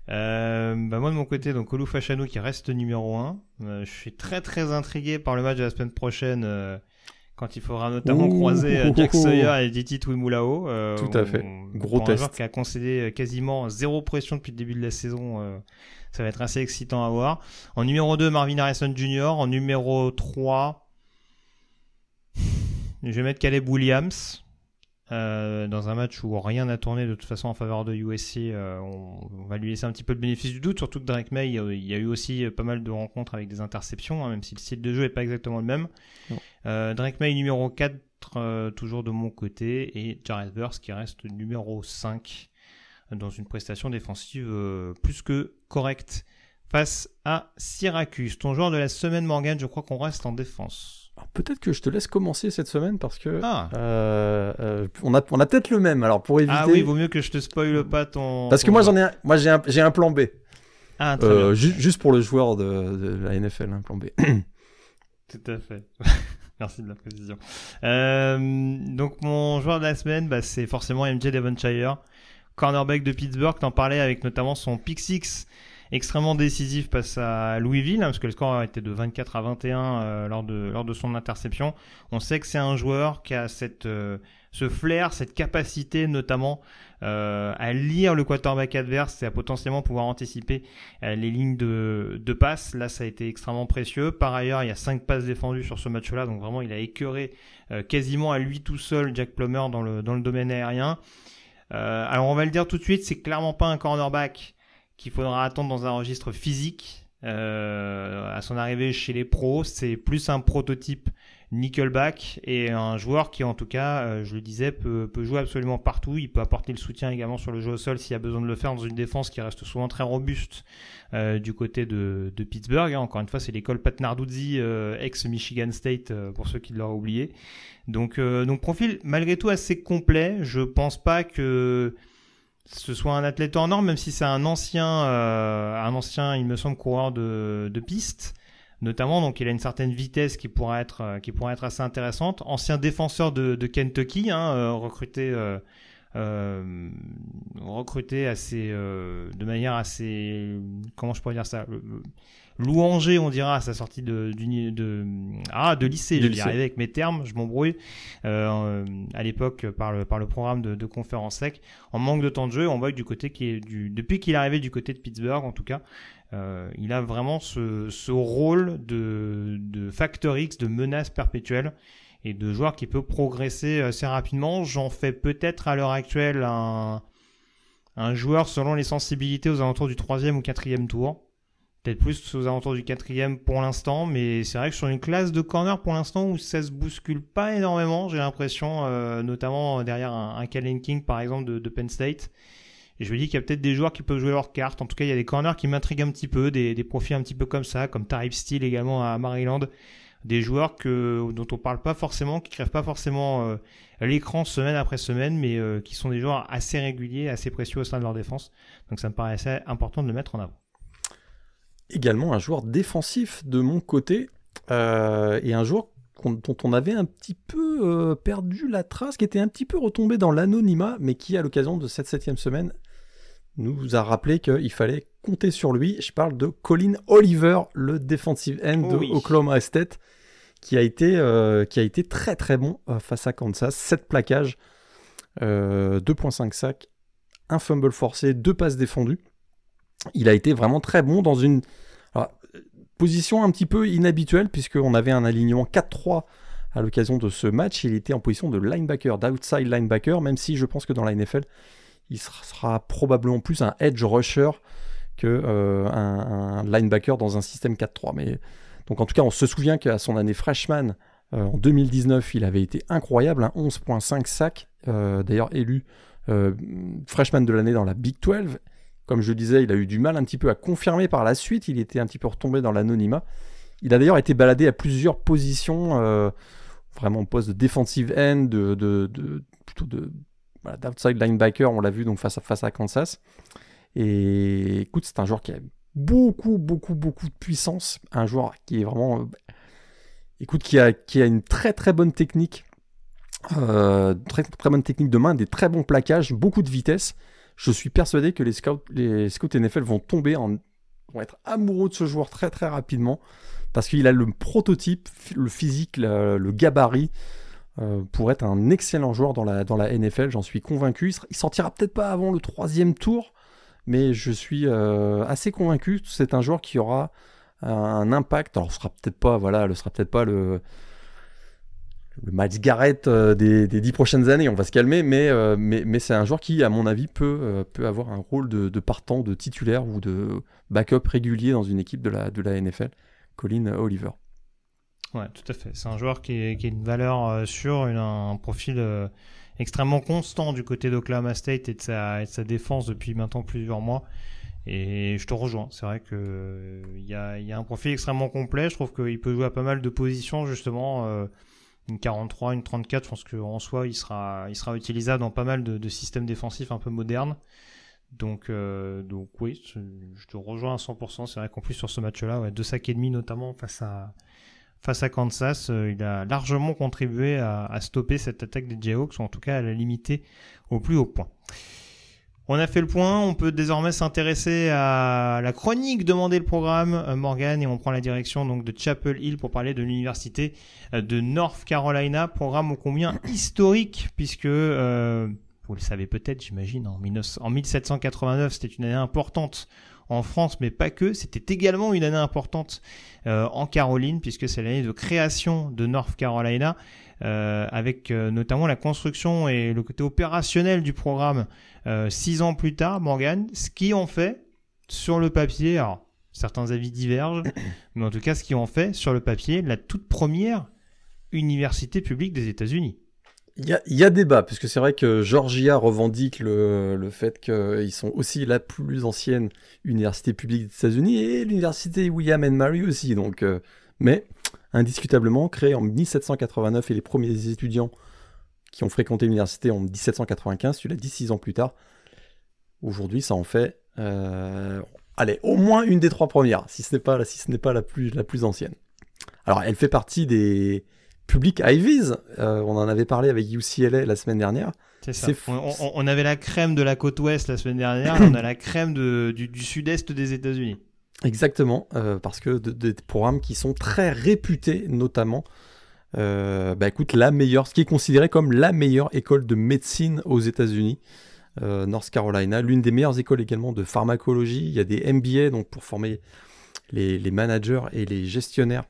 Euh, bah moi de mon côté, donc Olu Fashanu qui reste numéro 1. Euh, je suis très très intrigué par le match de la semaine prochaine quand il faudra notamment Ouh, croiser euh, Jack. Sawyer et Diti Twimulao. Euh, Tout à fait. on- Gros pour un test. joueur qui a concédé quasiment zéro pression depuis le début de la saison. euh, ça va être assez excitant à voir. En numéro 2, Marvin Harrison Jr. En numéro 3, je vais mettre Caleb Williams. Euh, dans un match où rien n'a tourné de toute façon en faveur de USC, euh, on, on va lui laisser un petit peu le bénéfice du doute, surtout que Drake May, il y a eu aussi pas mal de rencontres avec des interceptions, hein, même si le style de jeu est pas exactement le même. Euh, Drake May numéro 4, euh, toujours de mon côté, et Jared Verse qui reste numéro 5 dans une prestation défensive plus que correcte face à Syracuse. Ton joueur de la semaine, Morgan, je crois qu'on reste en défense. Peut-être que je te laisse commencer cette semaine parce que Ah, euh, euh, on a, on a peut-être le même. Alors pour éviter. ah oui, vaut mieux que je te spoile pas ton. Parce que moi j'en ai un, moi j'ai un, j'ai un plan B. Ah, très Euh, bien. ju- juste pour le joueur de, de la NFL, un plan B. Tout à fait. Merci de la précision. Donc mon joueur de la semaine, bah, c'est forcément MJ Devonshire, cornerback de Pittsburgh. T'en parlais avec notamment son pick six extrêmement décisif face à Louisville, hein, parce que le score été de 24 à 21 euh, lors de lors de son interception. On sait que c'est un joueur qui a cette euh, ce flair, cette capacité notamment euh, à lire le quarterback adverse et à potentiellement pouvoir anticiper les lignes de, de passe. Là, ça a été extrêmement précieux. Par ailleurs, il y a 5 passes défendues sur ce match-là, donc vraiment, il a écœuré quasiment à lui tout seul Jack Plummer dans le, dans le domaine aérien. Alors, on va le dire tout de suite, c'est clairement pas un cornerback qu'il faudra attendre dans un registre physique. Euh, à son arrivée chez les pros, c'est plus un prototype nickelback et un joueur qui en tout cas, euh, je le disais, peut, peut jouer absolument partout. Il peut apporter le soutien également sur le jeu au sol s'il y a besoin de le faire dans une défense qui reste souvent très robuste euh, du côté de, de Pittsburgh. hein. Encore une fois, c'est l'école Pat Narduzzi, ex-Michigan State, pour ceux qui l'auraient oublié. Donc, donc profil malgré tout assez complet. Je pense pas que ce soit un athlète hors norme, même si c'est un ancien, euh, un ancien, il me semble, coureur de, de piste notamment. Donc, il a une certaine vitesse qui pourrait être, euh, qui pourrait être assez intéressante. Ancien défenseur de, Kentucky, hein, euh, recruté, recruté assez, de manière assez, comment je pourrais dire ça, louangé, on dira, à sa sortie de, de, ah, de lycée. De je vais y avec mes termes, je m'embrouille. Euh, à l'époque, par le, par le programme de, de conférence sec, en manque de temps de jeu, on voit que du côté qui est du, depuis qu'il est arrivé du côté de Pittsburgh, en tout cas, euh, il a vraiment ce, ce rôle de, de facteur X, de menace perpétuelle et de joueur qui peut progresser assez rapidement. J'en fais peut-être à l'heure actuelle un, un joueur selon les sensibilités aux alentours du troisième ou quatrième tour. Peut-être plus aux alentours du quatrième pour l'instant, mais c'est vrai que sur une classe de corner pour l'instant où ça se bouscule pas énormément, j'ai l'impression, euh, notamment derrière un, un Kalen King par exemple de, de Penn State. Je me dis qu'il y a peut-être des joueurs qui peuvent jouer leur carte. En tout cas, il y a des corners qui m'intriguent un petit peu, des, des profils un petit peu comme ça, comme Tarif Steele également à Maryland. Des joueurs que, dont on parle pas forcément, qui crèvent pas forcément euh, l'écran semaine après semaine, mais euh, qui sont des joueurs assez réguliers, assez précieux au sein de leur défense. Donc ça me paraissait important de le mettre en avant. Également un joueur défensif de mon côté euh, et un joueur dont on avait un petit peu euh, perdu la trace, qui était un petit peu retombé dans l'anonymat, mais qui à l'occasion de cette septième semaine nous a rappelé qu'il fallait compter sur lui. Je parle de Colin Oliver, le defensive end Oh de. Oklahoma State, qui a été, euh, qui a été très très bon face à Kansas. 7 plaquages, euh, 2.5 sacs, un fumble forcé, deux passes défendues. Il a été vraiment très bon dans une position un petit peu inhabituelle, puisqu'on avait un alignement 4-3 à l'occasion de ce match. Il était en position de linebacker, d'outside linebacker, même si je pense que dans la NFL, il sera, probablement plus un edge rusher que euh, un, linebacker dans un système 4-3. Mais donc en tout cas, on se souvient qu'à son année freshman euh, en 2019, il avait été incroyable, un 11.5 sacs, euh, d'ailleurs élu euh, freshman de l'année dans la Big 12. Comme je disais, il a eu du mal un petit peu à confirmer par la suite, il était un petit peu retombé dans l'anonymat. Il a d'ailleurs été baladé à plusieurs positions, euh, vraiment au poste de defensive end, de, de- plutôt de d'outside linebacker, on l'a vu donc face à, face à Kansas. Et écoute, c'est un joueur qui a beaucoup, beaucoup, beaucoup de puissance. Un joueur qui est vraiment. euh, écoute, qui a, qui a une très, très bonne technique. euh, très, très bonne technique de main, des très bons plaquages, beaucoup de vitesse. Je suis persuadé que les scouts, les scouts NFL vont tomber en, vont être amoureux de ce joueur très très rapidement parce qu'il a le prototype, le physique, le, gabarit euh, pour être un excellent joueur dans la, NFL. J'en suis convaincu. Il, sortira peut-être pas avant le troisième tour, mais je suis euh, assez convaincu. C'est un joueur qui aura un impact. Alors, ce sera peut-être pas, voilà, sera peut-être pas le le Miles Garrett euh, des, dix prochaines années, on va se calmer, mais, euh, c'est un joueur qui, à mon avis, peut, euh, avoir un rôle de, partant, de titulaire ou de backup régulier dans une équipe de la, NFL, Colin Oliver. Ouais, tout à fait. C'est un joueur qui, a une valeur sûre, un profil extrêmement constant du côté d'Oklahoma State et de, sa, défense depuis maintenant plusieurs mois. Et je te rejoins. C'est vrai que il y a, y a, un profil extrêmement complet. Je trouve qu'il peut jouer à pas mal de positions justement une 43, une 34, je pense qu'en soi, il sera, il sera utilisable dans pas mal de, systèmes défensifs un peu modernes. Donc, euh, donc oui, je te rejoins à 100%. C'est vrai qu'en plus sur ce match-là, deux sacs et demi notamment face à, face à Kansas, euh, il a largement contribué à, à, stopper cette attaque des Jayhawks, ou en tout cas à la limiter au plus haut point. On a fait le point, on peut désormais s'intéresser à la chronique demander le programme euh, Morgan et on prend la direction donc de Chapel Hill pour parler de l'université euh, de North Carolina, programme au combien historique puisque euh, vous le savez peut-être, j'imagine, en, en 1789, c'était une année importante en France, mais pas que. C'était également une année importante en Caroline, puisque c'est l'année de création de North Carolina, avec euh, notamment la construction et le côté opérationnel du programme six ans plus tard, Morgan, ce qui en fait sur le papier, alors certains avis divergent, mais en tout cas ce qui en fait sur le papier la toute première université publique des États-Unis. Il y a, y a, débat, puisque c'est vrai que Georgia revendique le, le fait qu'ils sont aussi la plus ancienne université publique des États-Unis et l'université William and Mary aussi. Donc, euh, mais indiscutablement, créée en 1789 et les premiers étudiants qui ont fréquenté l'université en 1795, tu l'as dit six ans plus tard. Aujourd'hui, ça en fait, euh, allez, au moins une des trois premières, si ce n'est pas, si ce n'est pas la plus, la plus ancienne. Alors, elle fait partie des public Ivies. Euh, on en avait parlé avec UCLA la semaine dernière. C'est ça. On, avait la crème de la côte ouest la semaine dernière, on a la crème du, sud-est des États-Unis. Exactement, euh, parce que des programmes qui sont très réputés, notamment. Euh, bah écoute, la meilleure, ce qui est considéré comme la meilleure école de médecine aux États-Unis, North Carolina, l'une des meilleures écoles également de pharmacologie. Il y a des MBA donc pour former les, managers et les gestionnaires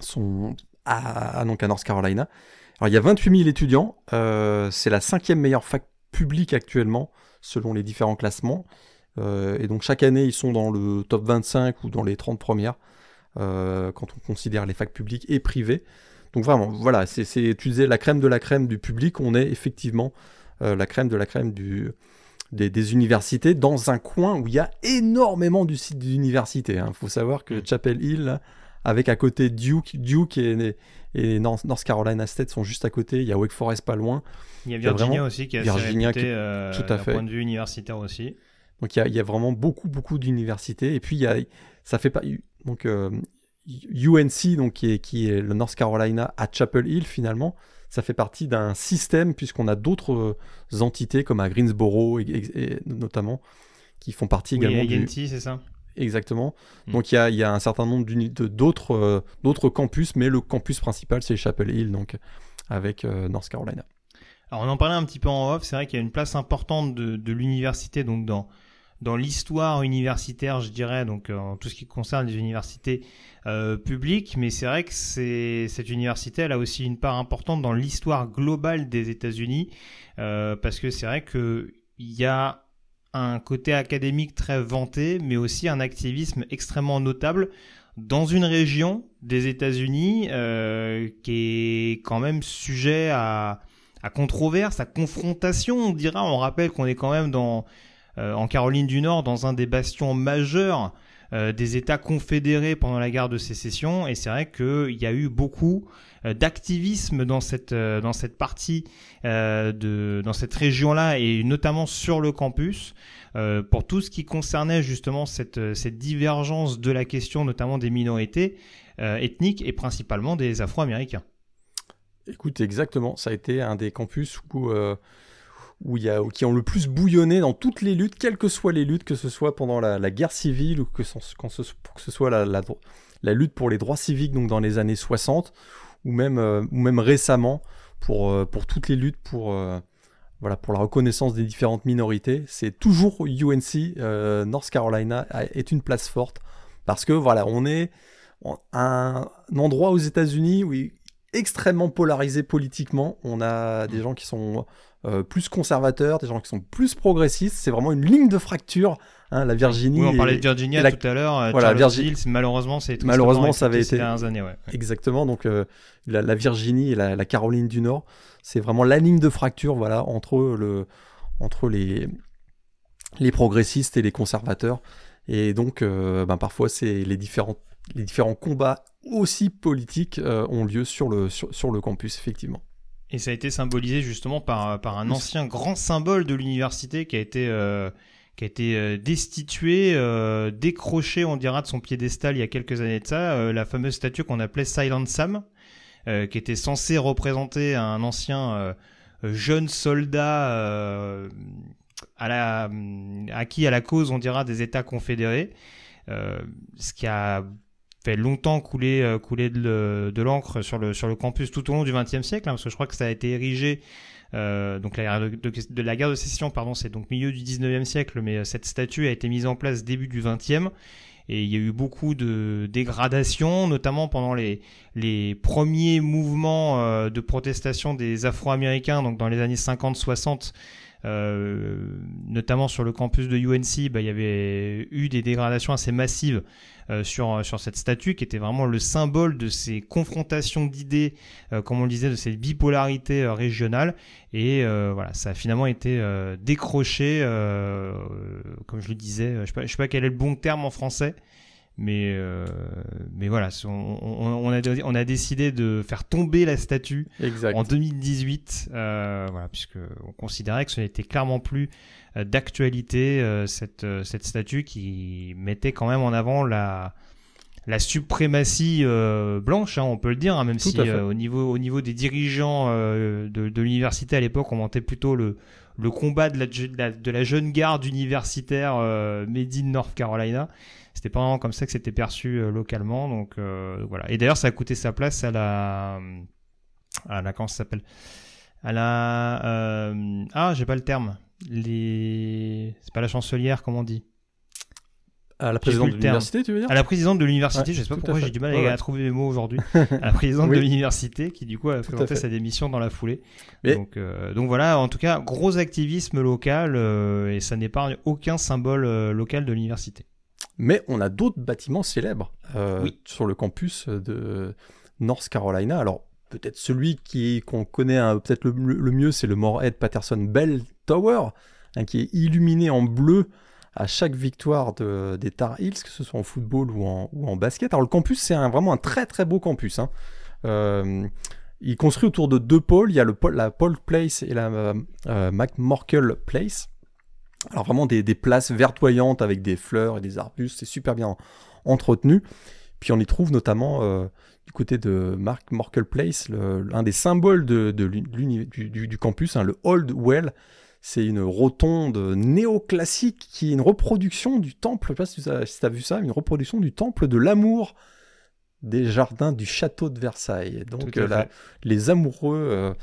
sont à, donc à North Carolina. Alors il y a 28 000 étudiants, euh, c'est la cinquième meilleure fac publique actuellement selon les différents classements. Euh, et donc chaque année ils sont dans le top 25 ou dans les 30 premières euh, quand on considère les facs publiques et privées. Donc vraiment, voilà, c'est, tu disais la crème de la crème du public, on est effectivement la crème de la crème du, des, universités dans un coin où il y a énormément du site d'université. Il hein. faut savoir que mm. Chapel Hill, avec à côté Duke, Duke et, et North Carolina State sont juste à côté. Il y a Wake Forest pas loin. Il y a Virginia aussi qui est Virginia assez euh, tout à fait. point de vue universitaire aussi. Donc il y a, vraiment beaucoup beaucoup d'universités et puis y a ça fait pas donc UNC euh, donc qui est qui est le North Carolina à Chapel Hill finalement ça fait partie d'un système puisqu'on a d'autres euh, entités comme à Greensboro et, notamment qui font partie également du c'est ça Exactement. Mm. Donc il y a, un certain nombre d'autres euh, d'autres campus, mais le campus principal c'est Chapel Hill, donc avec euh, North Carolina. Alors on en parlait un petit peu en off, c'est vrai qu'il y a une place importante de, l'université donc dans dans l'histoire universitaire, je dirais, donc euh, en tout ce qui concerne les universités publiques, mais c'est vrai que cette université, elle a aussi une part importante dans l'histoire globale des États-Unis, parce que c'est vrai que il y a un côté académique très vanté, mais aussi un activisme extrêmement notable dans une région des États-Unis euh, qui est quand même sujet à, controverse, à confrontation, on dira. On rappelle qu'on est quand même dans, euh, en Caroline du Nord, dans un des bastions majeurs euh, des États confédérés pendant la guerre de sécession. Et c'est vrai qu'il y a eu beaucoup euh, d'activisme dans cette euh, dans cette partie de dans cette région-là et notamment sur le campus pour tout ce qui concernait justement cette cette divergence de la question, notamment des minorités ethniques et principalement des Afro-Américains. Écoute, exactement, ça a été un des campus où où y a, qui ont le plus bouillonné dans toutes les luttes, quelles que soient les luttes, que ce soit pendant la, guerre civile ou que, quand ce, que ce soit la, lutte pour les droits civiques donc dans les années 60 ou même, ou même récemment pour, pour toutes les luttes pour, voilà, pour la reconnaissance des différentes minorités. C'est toujours UNC, North Carolina est une place forte parce que voilà, on est un, endroit aux États-Unis où extrêmement polarisé politiquement. On a des gens qui sont euh, plus conservateurs, des gens qui sont plus progressistes. C'est vraiment une ligne de fracture. Hein, la Virginie. Oui, on parlait de Virginia tout à l'heure. Euh, voilà, Virginie. Malheureusement, c'est malheureusement ça avait été années. Exactement. Donc euh, la, Virginie et la, Caroline du Nord, c'est vraiment la ligne de fracture, voilà, entre le entre les les progressistes et les conservateurs. Et donc, ben, parfois, c'est les différents les différents combats aussi politiques euh, ont lieu sur le, sur, le campus, effectivement. Et ça a été symbolisé justement par, par un ancien grand symbole de l'université qui a été, euh, qui a été euh, destitué, décroché, on dira, de son piédestal il y a quelques années de ça, la fameuse statue qu'on appelait Silent Sam, qui était censée représenter un ancien jeune soldat à la, acquis à la cause, on dira, des États confédérés. ce qui a fait longtemps couler, euh, couler de, l'encre sur le, sur le campus tout au long du XXe siècle, hein, parce que je crois que ça a été érigé. Euh, donc la, de, de, la guerre de sécession, pardon, c'est donc milieu du 19e siècle, mais euh, cette statue a été mise en place début du 20e. Et il y a eu beaucoup de dégradations, notamment pendant les, les premiers mouvements de protestation des Afro-Américains, donc dans les années 50-60. notamment sur le campus de UNC, bah, il y avait eu des dégradations assez massives sur, sur cette statue qui était vraiment le symbole de ces confrontations d'idées, euh, comme on le disait, de cette bipolarité euh, régionale. Et voilà, ça a finalement été décroché, comme je le disais, je ne sais, pas, sais pas quel est le bon terme en français, mais, mais voilà, on, on, a, on a décidé de faire tomber la statue en 2018, voilà, puisque on considérait que ce n'était clairement plus euh, d'actualité euh, cette, euh, cette statue qui mettait quand même en avant la, la suprématie blanche, hein, on peut le dire, hein, même si au, niveau, au niveau des dirigeants de, de l'université à l'époque, on montait plutôt le, le combat de la, de la, jeune garde universitaire made in North Carolina. C'était pas vraiment comme ça que c'était perçu localement, donc voilà. Et d'ailleurs, ça a coûté sa place à la, à la comment ça s'appelle, à la, ah, j'ai pas le terme les. C'est pas la chancelière, comment on dit à la présidente de l'université, tu veux dire? À la présidente de l'université, je sais pas pourquoi j'ai du mal à, trouver mes mots aujourd'hui. à la présidente de l'université qui du coup a présenté sa démission dans la foulée. Donc, euh, donc voilà, en tout cas, gros activisme local euh, et ça n'épargne aucun symbole euh, local de l'université. Mais on a d'autres bâtiments célèbres sur le campus de North Carolina. Alors peut-être celui qui qu'on connaît peut-être le, mieux, c'est le Morehead Patterson Bell Tower, hein, qui est illuminé en bleu à chaque victoire des Tar Heels, que ce soit en football ou en, basket. Alors le campus, c'est vraiment un très très beau campus. Hein. Euh, il construit autour de deux pôles. Il y a le, la Paul Place et la euh, euh McMorkel Place. Alors vraiment des, places verdoyantes avec des fleurs et des arbustes. C'est super bien entretenu. Puis on y trouve notamment euh, du côté de Mark Morkel Place, l'un des symboles de, du, campus, hein, le Old Well, c'est une rotonde néoclassique qui est une reproduction du temple, je sais pas si tu as, vu ça, une reproduction du temple de l'amour des jardins du château de Versailles. Donc euh, les amoureux euh,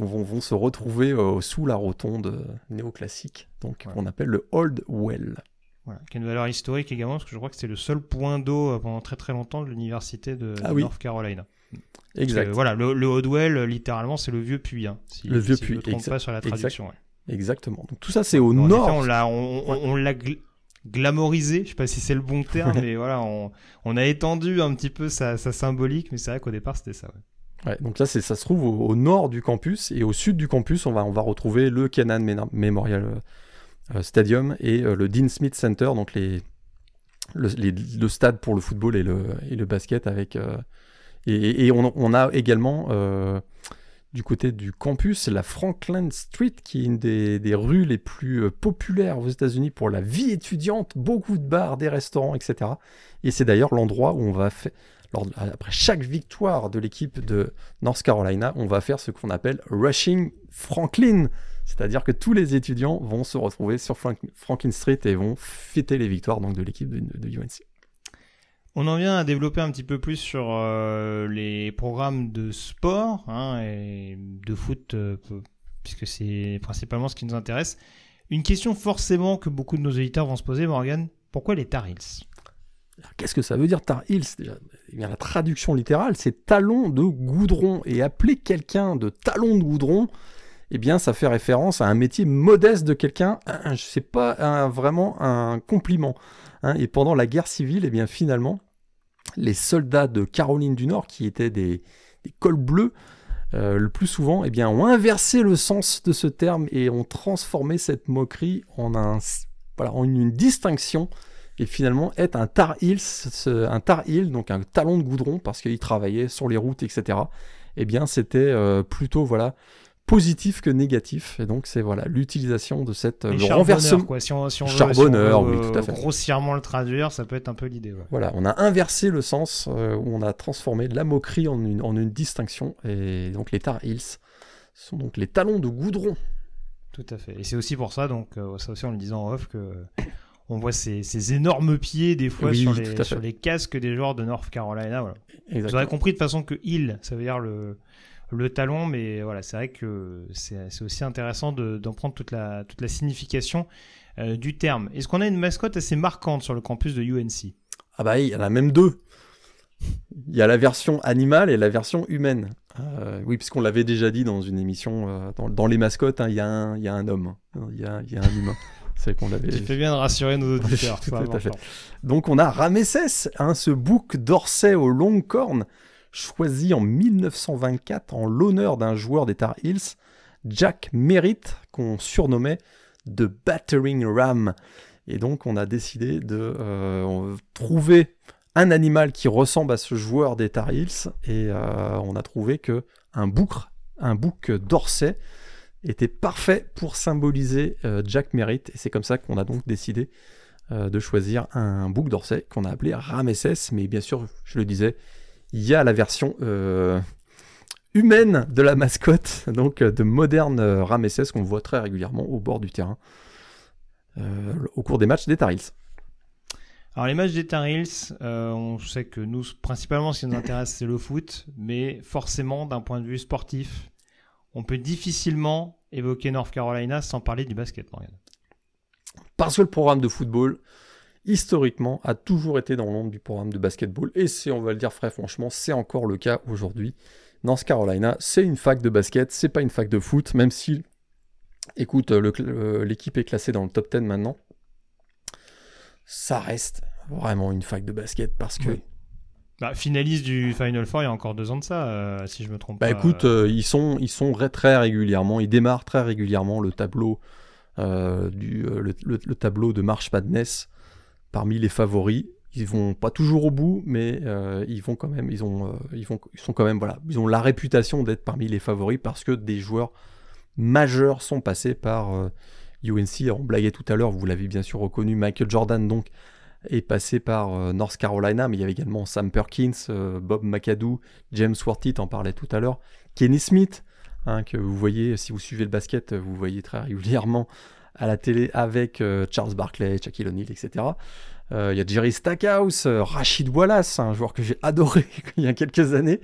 vont, se retrouver euh, sous la rotonde néoclassique, donc on appelle le Old Well. Voilà, qui a une valeur historique également, parce que je crois que c'est le seul point d'eau pendant très très longtemps de l'université de, ah North Carolina. Exact. voilà, le, le Well, littéralement, c'est le vieux puits. Hein, le vieux puits. Je ne me pas sur la traduction. Exactement. Donc tout ça, c'est au nord. on l'a, on, l'a glamorisé. Je sais pas si c'est le bon terme, mais voilà, on, a étendu un petit peu sa, symbolique, mais c'est vrai qu'au départ, c'était ça. Ouais. donc là, c'est, ça se trouve au, nord du campus et au sud du campus, on va, on va retrouver le Kenan Memorial euh, Stadium et euh, le Dean Smith Center, donc les, le, stade pour le football et le, et le basket avec. Euh, et, on, on, a également du côté du campus, la Franklin Street, qui est une des, rues les plus euh, populaires aux États-Unis pour la vie étudiante, beaucoup de bars, des restaurants, etc. Et c'est d'ailleurs l'endroit où on va faire, après chaque victoire de l'équipe de North Carolina, on va faire ce qu'on appelle Rushing Franklin C'est-à-dire que tous les étudiants vont se retrouver sur Franklin Street et vont fêter les victoires donc, de l'équipe de, UNC. On en vient à développer un petit peu plus sur euh, les programmes de sport hein, et de foot, euh, puisque c'est principalement ce qui nous intéresse. Une question forcément que beaucoup de nos auditeurs vont se poser, Morgan, pourquoi les Tar Heels? Qu'est-ce que ça veut dire Tar Heels? Déjà eh bien, La traduction littérale, c'est talon de goudron. Et appeler quelqu'un de talon de goudron, eh bien, ça fait référence à un métier modeste de quelqu'un. Je sais pas vraiment un compliment. Hein. Et pendant la guerre civile, eh bien, finalement, les soldats de Caroline du Nord, qui étaient des, cols bleus, euh, le plus souvent, eh bien, ont inversé le sens de ce terme et ont transformé cette moquerie en, un, en une distinction et finalement être un tar heel, un donc un talon de goudron parce qu'il travaillait sur les routes, etc. Eh bien, c'était euh, plutôt voilà positif que négatif. Et donc, c'est voilà l'utilisation de cette euh, renversement. Quoi. Si on, si on charbonneur, oui, tout à fait. Grossièrement le traduire, ça peut être un peu l'idée. Voilà, on a inversé le sens euh, où on a transformé la moquerie en une, en une distinction. Et donc, les tar heels sont donc les talons de goudron. Tout à fait. Et c'est aussi pour ça, donc, ça aussi en le disant en off, que on voit ces, énormes pieds des fois sur, les, casques des joueurs de North Carolina. Voilà. Vous aurez compris de façon que il, ça veut dire le, le talon, mais voilà, c'est vrai que c'est aussi intéressant d'en prendre toute la, toute la signification euh, du terme. Est-ce qu'on a une mascotte assez marquante sur le campus de UNC Ah bah il y en a même deux. Il y a la version animale et la version humaine. Euh, oui, puisqu'on l'avait déjà dit dans une émission, euh, dans, les mascottes, hein, il y, a un homme, il y, a, y a un humain. C'est qu'on l'avait. Tu fais bien de rassurer nos auditeurs. Tout à fait. Donc on a Ramesses, hein, ce bouc d'Orsay aux longues cornes, choisi en 1924 en l'honneur d'un joueur des Tar Heels, Jack Merritt, qu'on surnommait The Battering Ram. Et donc on a décidé de euh, trouver un animal qui ressemble à ce joueur des Tar Heels et euh, on a trouvé que un bouc, un bouc d'Orsay était parfait pour symboliser euh, Jack Merritt. Et c'est comme ça qu'on a donc décidé de choisir un bouc d'Orsay qu'on a appelé Ramesses. Mais bien sûr, je le disais, il y a la version euh, humaine de la mascotte, donc de moderne Ramesses qu'on voit très régulièrement au bord du terrain au cours des matchs des Tar Alors les matchs des Tar on sait que nous, principalement ce qui nous intéresse c'est le foot, mais forcément d'un point de vue sportif, on peut difficilement évoquer North Carolina sans parler du basket, Morgan. Parce que le programme de football, historiquement, a toujours été dans l'ombre du programme de basketball. Et c'est, on va le dire très franchement, c'est encore le cas aujourd'hui. North Carolina, c'est une fac de basket, c'est pas une fac de foot, même si, écoute, l'équipe est classée dans le top 10 maintenant. Ça reste vraiment une fac de basket parce que bah, finaliste du Final Four il y a encore deux ans de ça, euh, si je me trompe bah, Écoute, euh, ils sont, ils sont très régulièrement, ils démarrent très régulièrement le tableau, euh, du, le, tableau de March Madness parmi les favoris. Ils vont pas toujours au bout, mais ils vont quand même, ils ont, ils vont, ils sont quand même, voilà, ils ont la réputation d'être parmi les favoris parce que des joueurs majeurs sont passés par UNC. on blaguait tout à l'heure, vous l'avez bien sûr reconnu, Michael Jordan donc est passé par euh, North Carolina, mais il y avait également Sam Perkins, euh, Bob McAdoo, James Worthy, en parlais tout à l'heure, Kenny Smith, hein, que vous voyez, si vous suivez le basket, vous voyez très régulièrement à la télé avec euh, Charles Barkley, Shaquille O'Neal, etc. Il y a Jerry Stackhouse, Rachid Wallace, un joueur que j'ai adoré il y a quelques années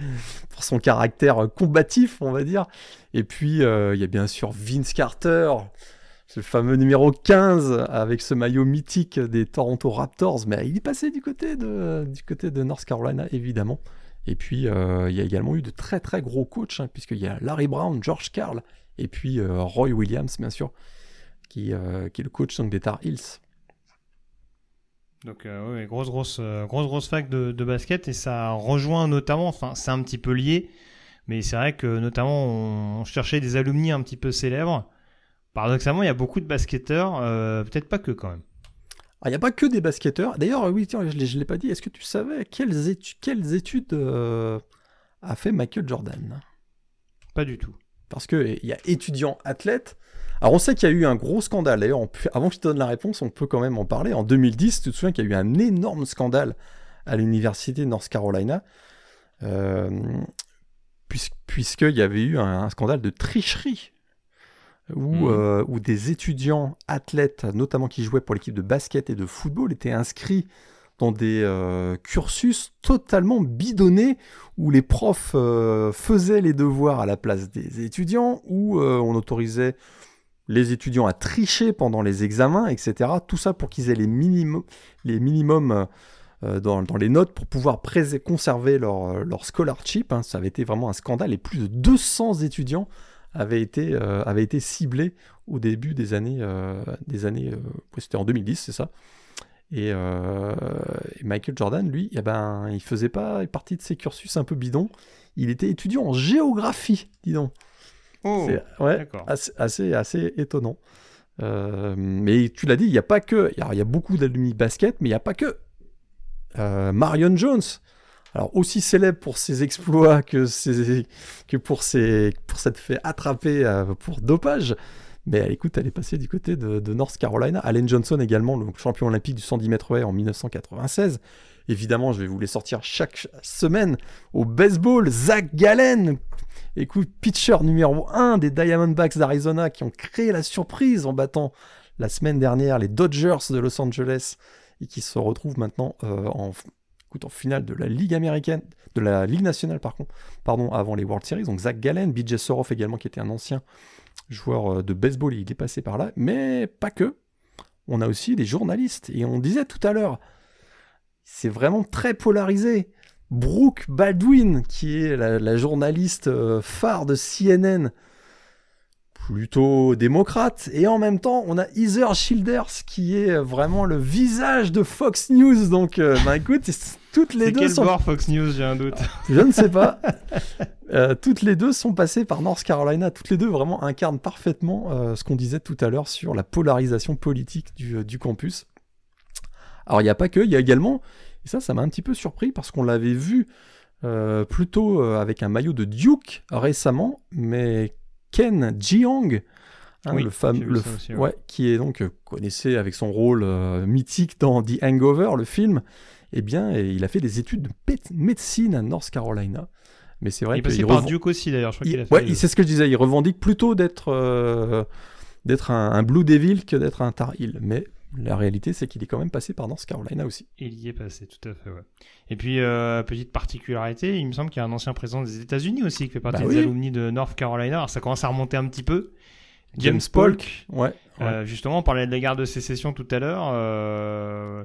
pour son caractère combatif, on va dire. Et puis il y a bien sûr Vince Carter, le fameux numéro 15 avec ce maillot mythique des Toronto Raptors, mais il est passé du côté de, du côté de North Carolina, évidemment. Et puis, euh, il y a également eu de très très gros coachs, hein, puisqu'il y a Larry Brown, George Carl, et puis euh, Roy Williams, bien sûr, qui, euh, qui est le coach donc, des Tar Heels. Donc, oui, grosse, grosse, grosse, grosse fac de, de, basket, et ça rejoint notamment, enfin, c'est un petit peu lié, mais c'est vrai que notamment, on cherchait des alumni un petit peu célèbres. Paradoxalement, il y a beaucoup de basketteurs, euh, peut-être pas que quand même. Ah, il n'y a pas que des basketteurs. D'ailleurs, oui, tiens, je ne l'ai pas dit. Est-ce que tu savais quelles, études euh, a fait Michael Jordan? Pas du tout. Parce qu'il y a étudiant athlète. Alors, on sait qu'il y a eu un gros scandale. D'ailleurs, avant que je te donne la réponse, on peut quand même en parler. En 2010, tu te souviens qu'il y a eu un énorme scandale à l'université North Carolina. Euh, puisqu'il y avait eu un scandale de tricherie où, euh, où des étudiants athlètes, notamment qui jouaient pour l'équipe de basket et de football, étaient inscrits dans des euh, cursus totalement bidonnés où les profs euh, faisaient les devoirs à la place des étudiants, où on autorisait les étudiants à tricher pendant les examens, etc. Tout ça pour qu'ils aient les, minimum, les minimums euh, dans, les notes pour pouvoir conserver leur, leur scholarship. Hein. Ça avait été vraiment un scandale et plus de 200 étudiants avaient été, euh, avaient été ciblés au début des années... Euh, années C'était en 2010, c'est ça et, euh, et, Michael Jordan, lui, eh ben, il faisait pas partie de ces cursus un peu bidons. Il était étudiant en géographie, dis donc. Oh, c'est ouais, assez, assez, assez, étonnant. Euh, mais tu l'as dit, il n'y a pas que. Il y, a beaucoup d'alumni basket, mais il n'y a pas que. Euh, Marion Jones, alors aussi célèbre pour ses exploits que, ses, que pour, ses, pour s'être fait attraper euh, pour dopage. Mais écoute, elle est passée du côté de, de, North Carolina. Allen Johnson également, le champion olympique du 110 mètres en 1996. Évidemment, je vais vous les sortir chaque semaine. Au baseball, Zach Gallen, écoute, pitcher numéro 1 des Diamondbacks d'Arizona qui ont créé la surprise en battant la semaine dernière les Dodgers de Los Angeles et qui se retrouvent maintenant euh, en, finale de la Ligue américaine, de la Ligue nationale avant les World Series. Donc Zach Gallen, BJ Soroff également qui était un ancien joueur euh, de baseball, il est passé par là, mais pas que. On a aussi des journalistes, et on disait tout à l'heure, c'est vraiment très polarisé. Brooke Baldwin, qui est la, la journaliste euh, phare de CNN, plutôt démocrate, et en même temps, on a Heather Childers, qui est vraiment le visage de Fox News. Donc, euh, bah écoute, toutes les deux quel sont. bord Fox News, j'ai un doute. Je ne sais pas. Euh, toutes les deux sont passées par North Carolina. Toutes les deux vraiment incarnent parfaitement euh, ce qu'on disait tout à l'heure sur la polarisation politique du, du campus. Alors il n'y a pas que, il y a également, et ça ça m'a un petit peu surpris parce qu'on l'avait vu euh, plutôt euh, avec un maillot de Duke récemment, mais Ken Jeong, hein, Oui, le fameux, le, aussi, ouais. ouais. qui est donc euh, connaissez avec son rôle euh, mythique dans The Hangover, le film, eh bien et il a fait des études de médecine à North Carolina. Mais c'est vrai il est qu'il passé par reven- Duke aussi d'ailleurs, je crois il- qu'il a fait. ouais, les c'est ce que je disais. Il revendique plutôt d'être euh, d'être un, un Blue Devil que d'être un Tar Heel. Mais la réalité, c'est qu'il est quand même passé par North Carolina aussi. Il y est passé, tout à fait, ouais. Et puis, euh, petite particularité, il me semble qu'il y a un ancien président des États-Unis aussi qui fait partie Bah des alumni de North Carolina. Alors, ça commence à remonter un petit peu. James Polk, ouais. Euh, justement, on parlait de la guerre de sécession tout à l'heure. euh,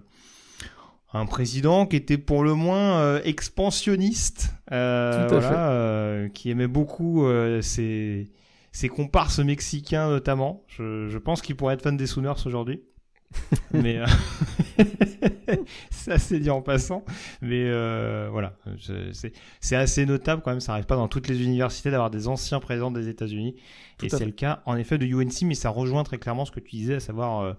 un président qui était pour le moins expansionniste, Tout à voilà, fait. qui aimait beaucoup ses, ses comparses mexicains notamment. Je, je pense qu'il pourrait être fan des Sooners aujourd'hui. Mais euh, ça c'est dit en passant. Mais euh, voilà, c'est assez notable quand même. Ça arrive pas dans toutes les universités d'avoir des anciens présidents des États-Unis. Et c'est le cas en effet de UNC, mais ça rejoint très clairement ce que tu disais, à savoir euh,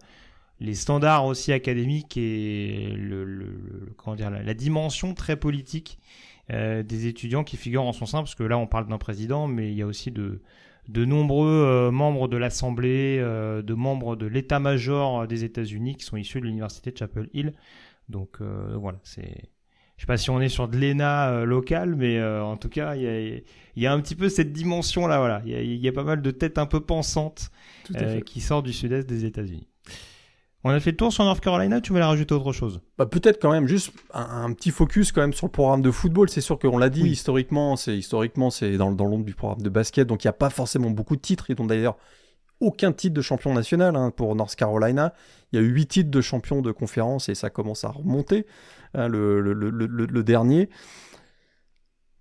les standards aussi académiques et le, le- le- comment dire la, la dimension très politique euh, des étudiants qui figurent en son sein, parce que là on parle d'un président, mais il y a aussi de de nombreux euh, membres de l'Assemblée, euh, de membres de l'état-major des États-Unis qui sont issus de l'université de Chapel Hill. Donc euh, voilà, c'est je sais pas si on est sur de l'ENA euh, local, mais euh, en tout cas, il y a, y a un petit peu cette dimension-là. Voilà, il y, a, il y a pas mal de têtes un peu pensantes euh, qui sortent du sud-est des États-Unis. On a fait le tour sur North Carolina. Tu voulais rajouter autre chose? Bah, peut-être quand même juste un, un petit focus quand même sur le programme de football. C'est sûr qu'on l'a dit Oui. historiquement, c'est historiquement c'est dans, dans l'ombre du programme de basket, donc il n'y a pas forcément beaucoup de titres. Ils n'ont d'ailleurs aucun titre de champion national hein, pour North Carolina. Il y a eu huit titres de champion de conférence et ça commence à remonter. hein, le, le- le- le- le dernier.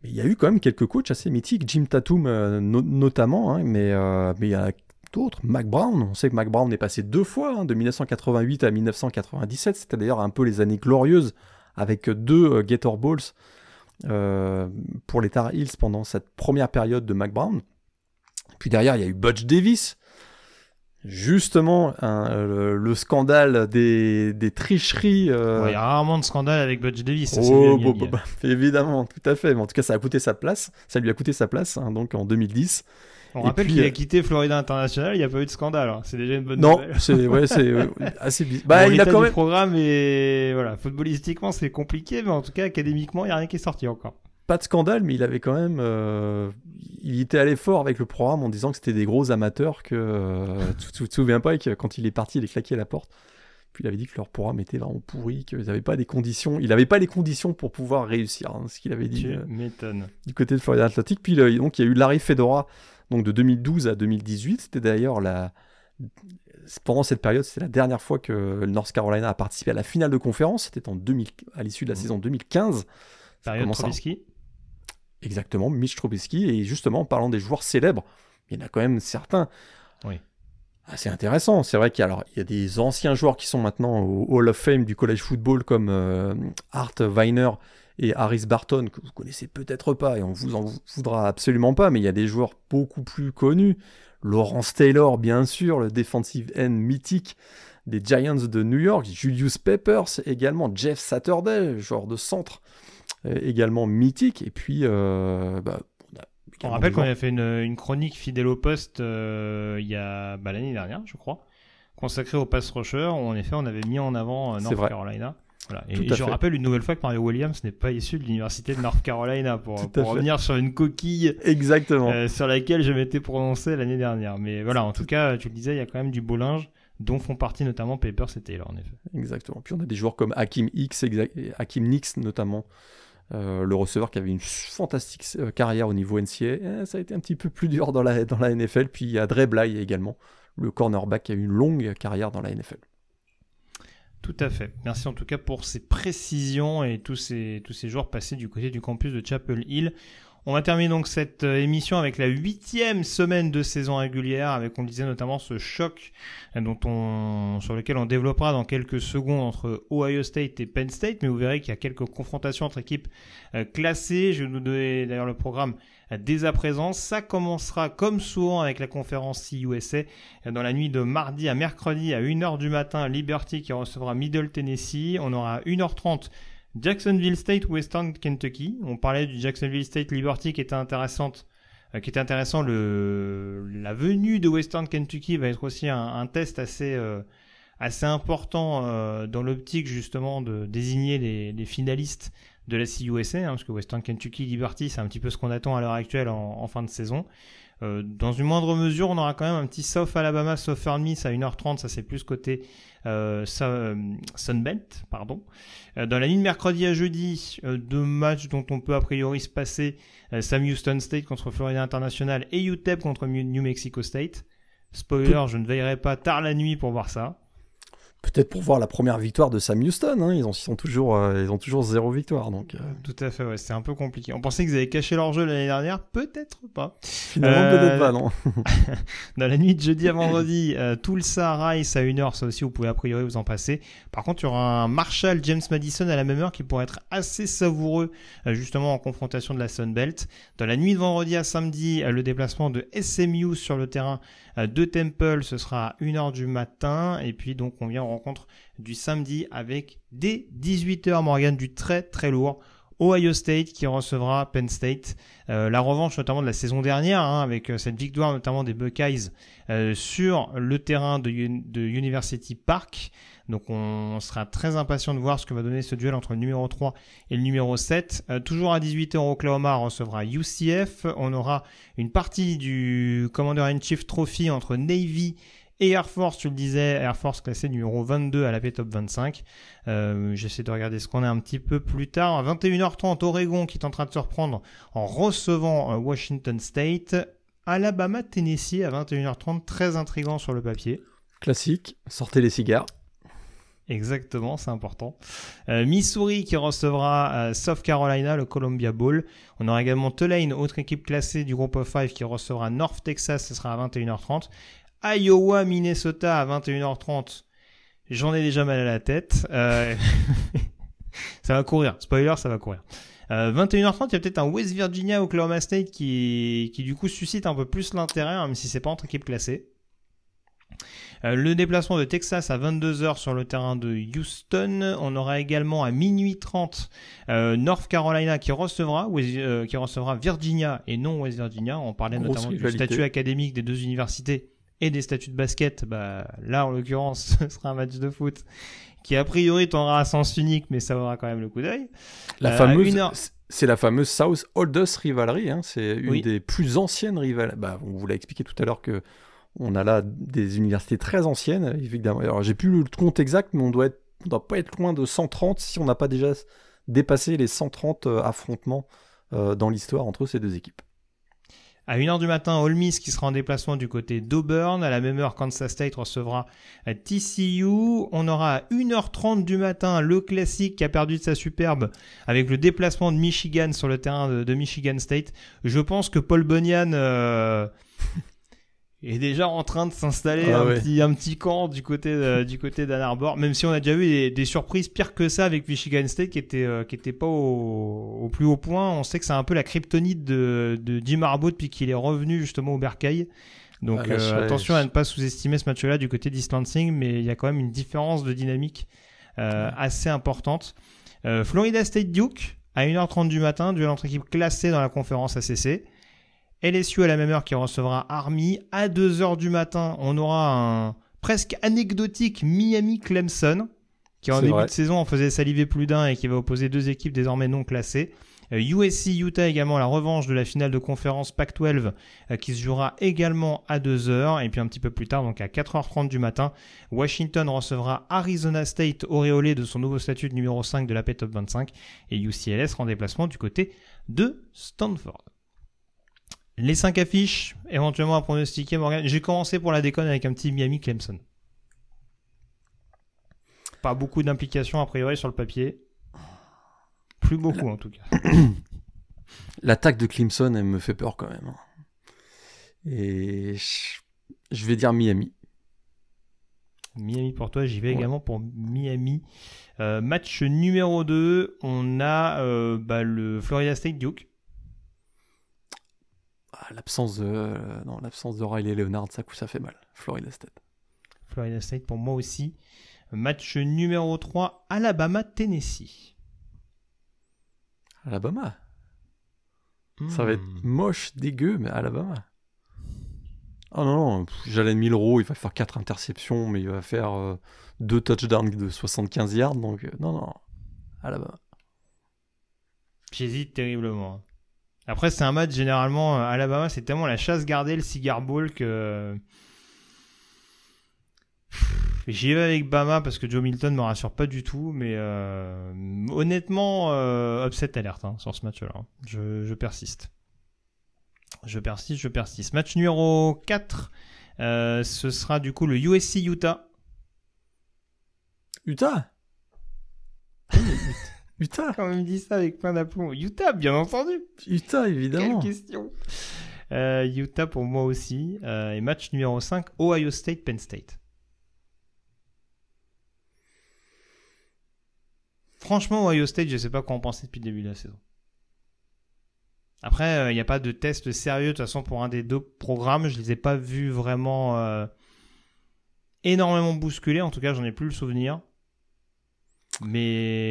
Mais il y a eu quand même quelques coachs assez mythiques, Jim Tatum euh, no- notamment, hein, mais, euh, mais il y a d'autres. Mac Brown, on sait que Mac Brown est passé deux fois, hein, de 1988 à 1997. C'était d'ailleurs un peu les années glorieuses avec deux euh, Gator Balls euh, pour les Tar Heels pendant cette première période de Mac Brown. Puis derrière, il y a eu Butch Davis. Justement, hein, le, le scandale des, des tricheries. euh, Ouais, Il y a rarement de scandale avec Butch Davis. ça, Oh, bah, évidemment, tout à fait. Mais en tout cas, ça a coûté sa place. Ça lui a coûté sa place, hein, donc en 2010. On et rappelle qu'il euh, a quitté Florida International. Il n'y a pas eu de scandale. hein. C'est déjà une bonne Non, nouvelle. c'est ouais, c'est euh, assez bizarre. Bon, Bah, il a quand du même. programme et voilà, footballistiquement c'est compliqué, mais en tout cas académiquement il n'y a rien qui est sorti encore. pas de scandale, mais il avait quand même. euh, il était allé fort avec le programme en disant que c'était des gros amateurs, que. euh, tu, tu te souviens pas que quand il est parti, il est claqué à la porte. Puis il avait dit que leur programme était vraiment pourri, qu'ils n'avaient pas des conditions. Il n'avait pas les conditions pour pouvoir réussir, hein, ce qu'il avait dit Tu euh, du côté de Florida Atlantic. Puis le- donc il y a eu Larry Fedora, donc de 2012 à 2018. C'était d'ailleurs la. Pendant cette période, c'est la dernière fois que le North Carolina a participé à la finale de conférence. C'était en 2000, à l'issue de la Mhm. saison 2015. Ça Période commence à- Trubisky. Exactement, Mitch Trubisky. Et justement, en parlant des joueurs célèbres, il y en a quand même certains Oui. assez intéressants. C'est vrai qu'il y, a- alors, il y a des anciens joueurs qui sont maintenant au Hall of Fame du college football comme euh, Art Weiner et Harris Barton, que vous connaissez peut-être pas et on vous en voudra absolument pas, mais il y a des joueurs beaucoup plus connus. Lawrence Taylor, bien sûr, le defensive end mythique des Giants de New York, Julius Peppers également, Jeff Saturday, joueur de centre euh, également mythique, et puis euh, bah, on a rappelle qu'on avait fait une, une chronique fidèle au poste euh, il y a bah, l'année dernière, je crois, consacrée au pass rusher, où en effet on avait mis en avant euh, North vrai. Carolina. Voilà. Et, je fait. rappelle une nouvelle fois que Mario Williams n'est pas issu de l'université de North Carolina pour, revenir sur une coquille Exactement. euh, sur laquelle je m'étais prononcé l'année dernière. Mais voilà, en tout cas, tu le disais, il y a quand même du beau linge dont font partie notamment Papers et Taylor en effet. Exactement. Puis on a des joueurs comme X, Hakim Nix notamment, euh, le receveur qui avait une fantastique euh, carrière au niveau NCA. Eh, ça a été un petit peu plus dur dans la, dans la NFL. Puis il y a Dre Bly également, le cornerback qui a eu une longue carrière dans la NFL. Tout à fait. Merci en tout cas pour ces précisions et tous ces, tous ces jours passés du côté du campus de Chapel Hill. On va terminer donc cette euh, émission avec la huitième semaine de saison régulière, avec on disait notamment ce choc euh, dont on, sur lequel on développera dans quelques secondes entre Ohio State et Penn State, mais vous verrez qu'il y a quelques confrontations entre équipes euh, classées. Je vais vous donner d'ailleurs le programme dès à présent. Ça commencera comme souvent avec la conférence CUSA dans la nuit de mardi à mercredi à 1h du matin, Liberty qui recevra Middle Tennessee. On aura à 1h30 Jacksonville State, Western Kentucky. On parlait du Jacksonville State Liberty qui était intéressante, euh, intéressant. La venue de Western Kentucky va être aussi un, test assez, euh, important euh, dans l'optique justement de désigner les finalistes de la CUSA, hein, parce que Western Kentucky Liberty, c'est un petit peu ce qu'on attend à l'heure actuelle en, en fin de saison. Euh, dans une moindre mesure, on aura quand même un petit South Alabama, Southern Miss à 1h30, ça c'est plus côté euh, euh, Sunbelt, pardon. Euh, dans la nuit de mercredi à jeudi, deux matchs dont on peut a priori se passer, Sam Houston State contre Florida International et UTEP contre New Mexico State. Spoiler, je ne veillerai pas tard la nuit pour voir ça. Peut-être pour voir la première victoire de Sam Houston. hein. Ils, ont, ils, sont toujours, euh, ils ont toujours zéro victoire. Donc euh, Tout à fait, ouais, c'est un peu compliqué. On pensait qu'ils avaient caché leur jeu l'année dernière, peut-être pas. finalement, Euh, peut-être pas, non. Dans la nuit de jeudi à vendredi, Tulsa Rice à 1h, ça aussi vous pouvez a priori vous en passer. Par contre, il y aura un Marshall James Madison à la même heure qui pourrait être assez savoureux justement en confrontation de la Sun Belt. Dans la nuit de vendredi à samedi, le déplacement de SMU sur le terrain de Temple, ce sera à 1h du matin. Et puis donc on vient en rencontre du samedi avec dès 18h Morgan du très très lourd. Ohio State qui recevra Penn State. Euh, la revanche notamment de la saison dernière, hein, avec euh, cette victoire notamment des Buckeyes euh, sur le terrain de University Park. Donc on sera très impatient de voir ce que va donner ce duel entre le numéro 3 et le numéro 7. Euh, toujours à 18h, Oklahoma recevra UCF. On aura une partie du Commander-in-Chief Trophy entre Navy et Air Force, tu le disais, Air Force classé numéro 22 à la Top 25. Euh, J'essaie de regarder ce qu'on a un petit peu plus tard. À 21h30, Oregon qui tentera de se reprendre en recevant euh, Washington State. Alabama, Tennessee à 21h30, très intrigant sur le papier. Classique, sortez les cigares. Exactement, c'est important. Euh, Missouri qui recevra euh, South Carolina, le Columbia Bowl. On aura également Tulane, autre équipe classée du groupe of 5 qui recevra North Texas, ce sera à 21h30. Iowa, Minnesota à 21h30. J'en ai déjà mal à la tête. Euh, ça va courir. Spoiler, ça va courir. Euh, 21h30, il y a peut-être un West Virginia, Oklahoma State qui, qui du coup suscite un peu plus l'intérêt, hein, même si c'est pas entre équipes classées. Euh, le déplacement de Texas à 22h sur le terrain de Houston. On aura également à minuit 30 euh, North Carolina qui recevra, euh, qui recevra Virginia et non West Virginia. On parlait Grosse notamment du statut académique des deux universités et des statuts de basket. Bah, là, en l'occurrence, ce sera un match de foot qui a priori tournera à sens unique, mais ça aura quand même le coup d'œil. La Euh, fameuse, une heure- c'est la fameuse South Oldest Rivalry. hein. C'est une Oui. des plus anciennes rivales. Bah, on vous l'a expliqué tout à l'heure que on a là des universités très anciennes. Alors, j'ai plus le compte exact, mais on doit doit pas être loin de 130 si on n'a pas déjà dépassé les 130 euh, affrontements euh, dans l'histoire entre ces deux équipes. À 1h du matin, Ole qui sera en déplacement du côté d'Auburn. À la même heure, Kansas State recevra euh, TCU. On aura à 1h30 du matin le classique qui a perdu de sa superbe avec le déplacement de Michigan sur le terrain de, Michigan State. Je pense que Paul Bunyan est déjà en train de s'installer Ah un, ouais. petit, un petit camp du côté, du côté d'Ann Arbor, même si on a déjà vu des, des surprises pires que ça avec Michigan State qui était, euh, qui était pas au, au plus haut point. On sait que c'est un peu la kryptonite de, de Jim Harbaugh depuis qu'il est revenu justement au Bercail. Donc Ah, là, euh, attention à ne pas sous-estimer ce match-là du côté d'East Lansing, mais il y a quand même une différence de dynamique euh, assez importante. Euh, Florida State Duke à 1h30 du matin, duel entre équipes classées dans la conférence ACC. LSU à la même heure qui recevra Army. À 2h du matin, on aura un presque anecdotique Miami-Clemson, qui en début vrai. de saison en faisait saliver plus d'un et qui va opposer deux équipes désormais non classées. Euh, USC-Utah également, la revanche de la finale de conférence Pac-12 euh, qui se jouera également à 2h. Et puis un petit peu plus tard, donc à 4h30 du matin, Washington recevra Arizona State auréolé de son nouveau statut de numéro 5 de la P Top 25 et UCLS rend déplacement du côté de Stanford. Les 5 affiches, éventuellement à pronostiquer, Morgan. J'ai commencé pour la déconne avec un petit Miami Clemson. Pas beaucoup d'implications a priori sur le papier. Plus beaucoup en tout cas. L'attaque de Clemson, elle me fait peur quand même. hein. Et je- je vais dire Miami. Miami pour toi, j'y vais Ouais. également pour Miami. Euh, match numéro 2, on a euh, bah, le Florida State Duke. Ah, l'absence de, euh, non, l'absence de Riley Leonard, ça, ça fait mal. Florida State. Florida State pour moi aussi. Match numéro 3, Alabama-Tennessee. Alabama? Ça va être Hmm. moche, dégueu, mais Alabama. Ah non, non, Jalen Milrow, il va faire 4 interceptions, mais il va faire 2 touchdowns de 75 yards, donc euh, non, non, Alabama. J'hésite terriblement. Après, c'est un match généralement euh, Alabama, c'est tellement la chasse gardée, le cigar ball que j'y vais avec Bama parce que Joe Milton me rassure pas du tout, mais euh, honnêtement, euh, upset alerte hein, sur ce match-là. hein. Je, je persiste. Je persiste, je persiste. Match numéro 4, euh, ce sera du coup le USC Utah. Utah? Utah Quand même dit ça avec plein d'aplomb. Utah, bien entendu. Utah, évidemment. Quelle question Euh, Utah pour moi aussi. Euh, et match numéro 5, Ohio State, Penn State. Franchement, Ohio State, je sais pas quoi en penser depuis le début de la saison. Après, il n'y a pas de test sérieux de toute façon pour un des deux programmes. Je les ai pas vus vraiment euh, énormément bousculés. En tout cas, j'en ai plus le souvenir. Mais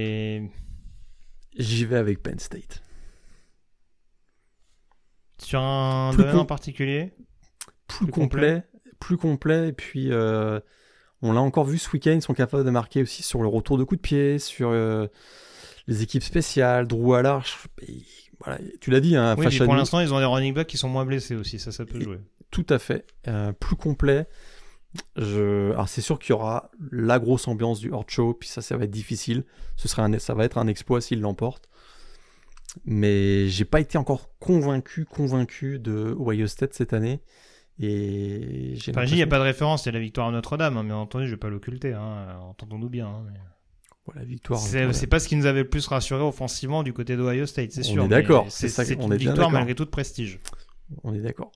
J'y vais avec Penn State. sur un Plus domaine en particulier, Plus, Plus complet, plus complet, et puis euh, on l'a encore vu ce week-end, ils sont capables de marquer aussi sur le retour de coup de pied, sur euh, les équipes spéciales, Drew à l'arche. et Voilà, tu l'as dit, hein, Oui, pour l'instant, ils ont des running backs qui sont moins blessés aussi, ça, ça peut jouer. Tout à fait. Euh, plus complet. Je... Alors c'est sûr qu'il y aura la grosse ambiance du hors show, puis ça, ça va être difficile. Ce sera un... Ça va être un exploit s'il l'emporte. Mais j'ai pas été encore convaincu, convaincu de Ohio State cette année. Et j'ai Enfin, il n'y a pas de référence, il y a la victoire à Notre-Dame, hein, bien entendu, je vais pas l'occulter, hein, entendons-nous bien. hein, mais- Voilà, victoire. C'est voilà. c'est pas ce qui nous avait le plus rassuré offensivement du côté d'Ohio State, c'est On sûr. est mais d'accord, C'est c'est ça, c'est on une est victoire malgré tout de prestige. On est d'accord.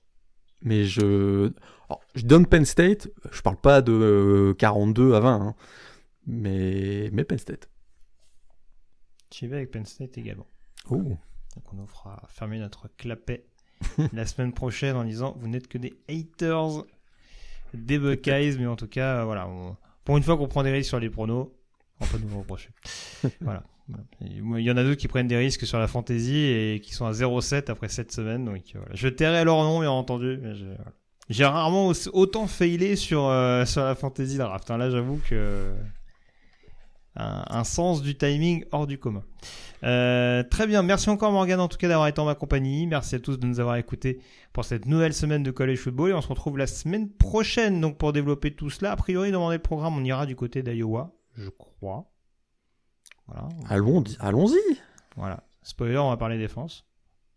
Mais je... alors, je donne Penn State. Je parle pas de euh, 42 à 20. hein. Mais... mais Penn State. J'y vais avec Penn State également. Oh. Donc on nous fera fermer notre clapet la semaine prochaine en disant vous n'êtes que des haters des Buckeyes, mais en tout cas, euh, voilà, on- pour une fois qu'on prend des risques sur les pronos, on peut nous reprocher. voilà. Il y en a d'autres qui prennent des risques sur la fantasy et qui sont à 0,7 après 7 semaines. Donc euh. Je tairai leur nom, bien entendu. J'ai rarement autant failé sur, euh, sur la fantasy draft. hein. Là, j'avoue que un, sens du timing hors du commun. Euh, très bien, merci encore Morgan en tout cas d'avoir été en ma compagnie. Merci à tous de nous avoir écoutés pour cette nouvelle semaine de College Football et on se retrouve la semaine prochaine donc pour développer tout cela. A priori, demander le programme, on ira du côté d'Iowa, je crois. Voilà. Allons, allons-y. Voilà. Spoiler, on va parler défense.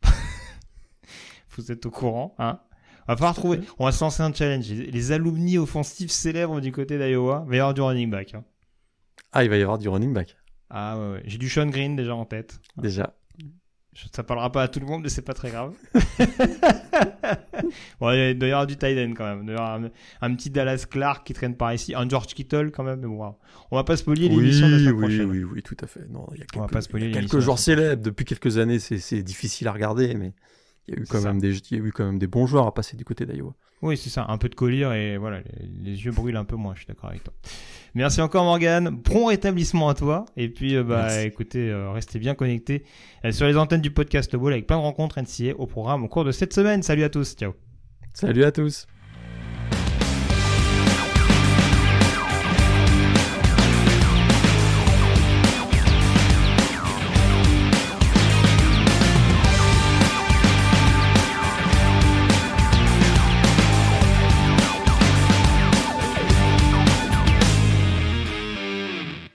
Vous êtes au courant, hein On va. On va se lancer un challenge. Les alumni offensifs célèbres du côté d'Iowa. Il va y avoir du running back. Hein. Ah, il va y avoir du running back. Ah ouais, ouais. J'ai du Sean Green déjà en tête. Déjà. Ça parlera pas à tout le monde, mais c'est pas très grave. bon, il doit y avoir du tight quand même. Il doit y avoir un, petit Dallas Clark qui traîne par ici. Un George Kittle quand même. Mais bon, on va pas spoiler l'émission de la oui, prochaine. Oui, oui, tout à fait. Non, il y a quelques, on va pas spoiler quelques joueurs célèbres. Depuis quelques années, c'est difficile à regarder, mais il y a eu quand même des, il y a eu quand même des bons joueurs à passer du côté d'Iowa. Oui, c'est ça. Un peu de collier et voilà, les, yeux brûlent un peu moins. Je suis d'accord avec toi. Merci encore Morgan. Bon rétablissement à toi. Et puis, euh, bah, écoutez, euh, restez bien connectés euh, sur les antennes du podcast Ball avec plein de rencontres NCA au programme au cours de cette semaine. Salut à tous. Ciao. Salut à tous.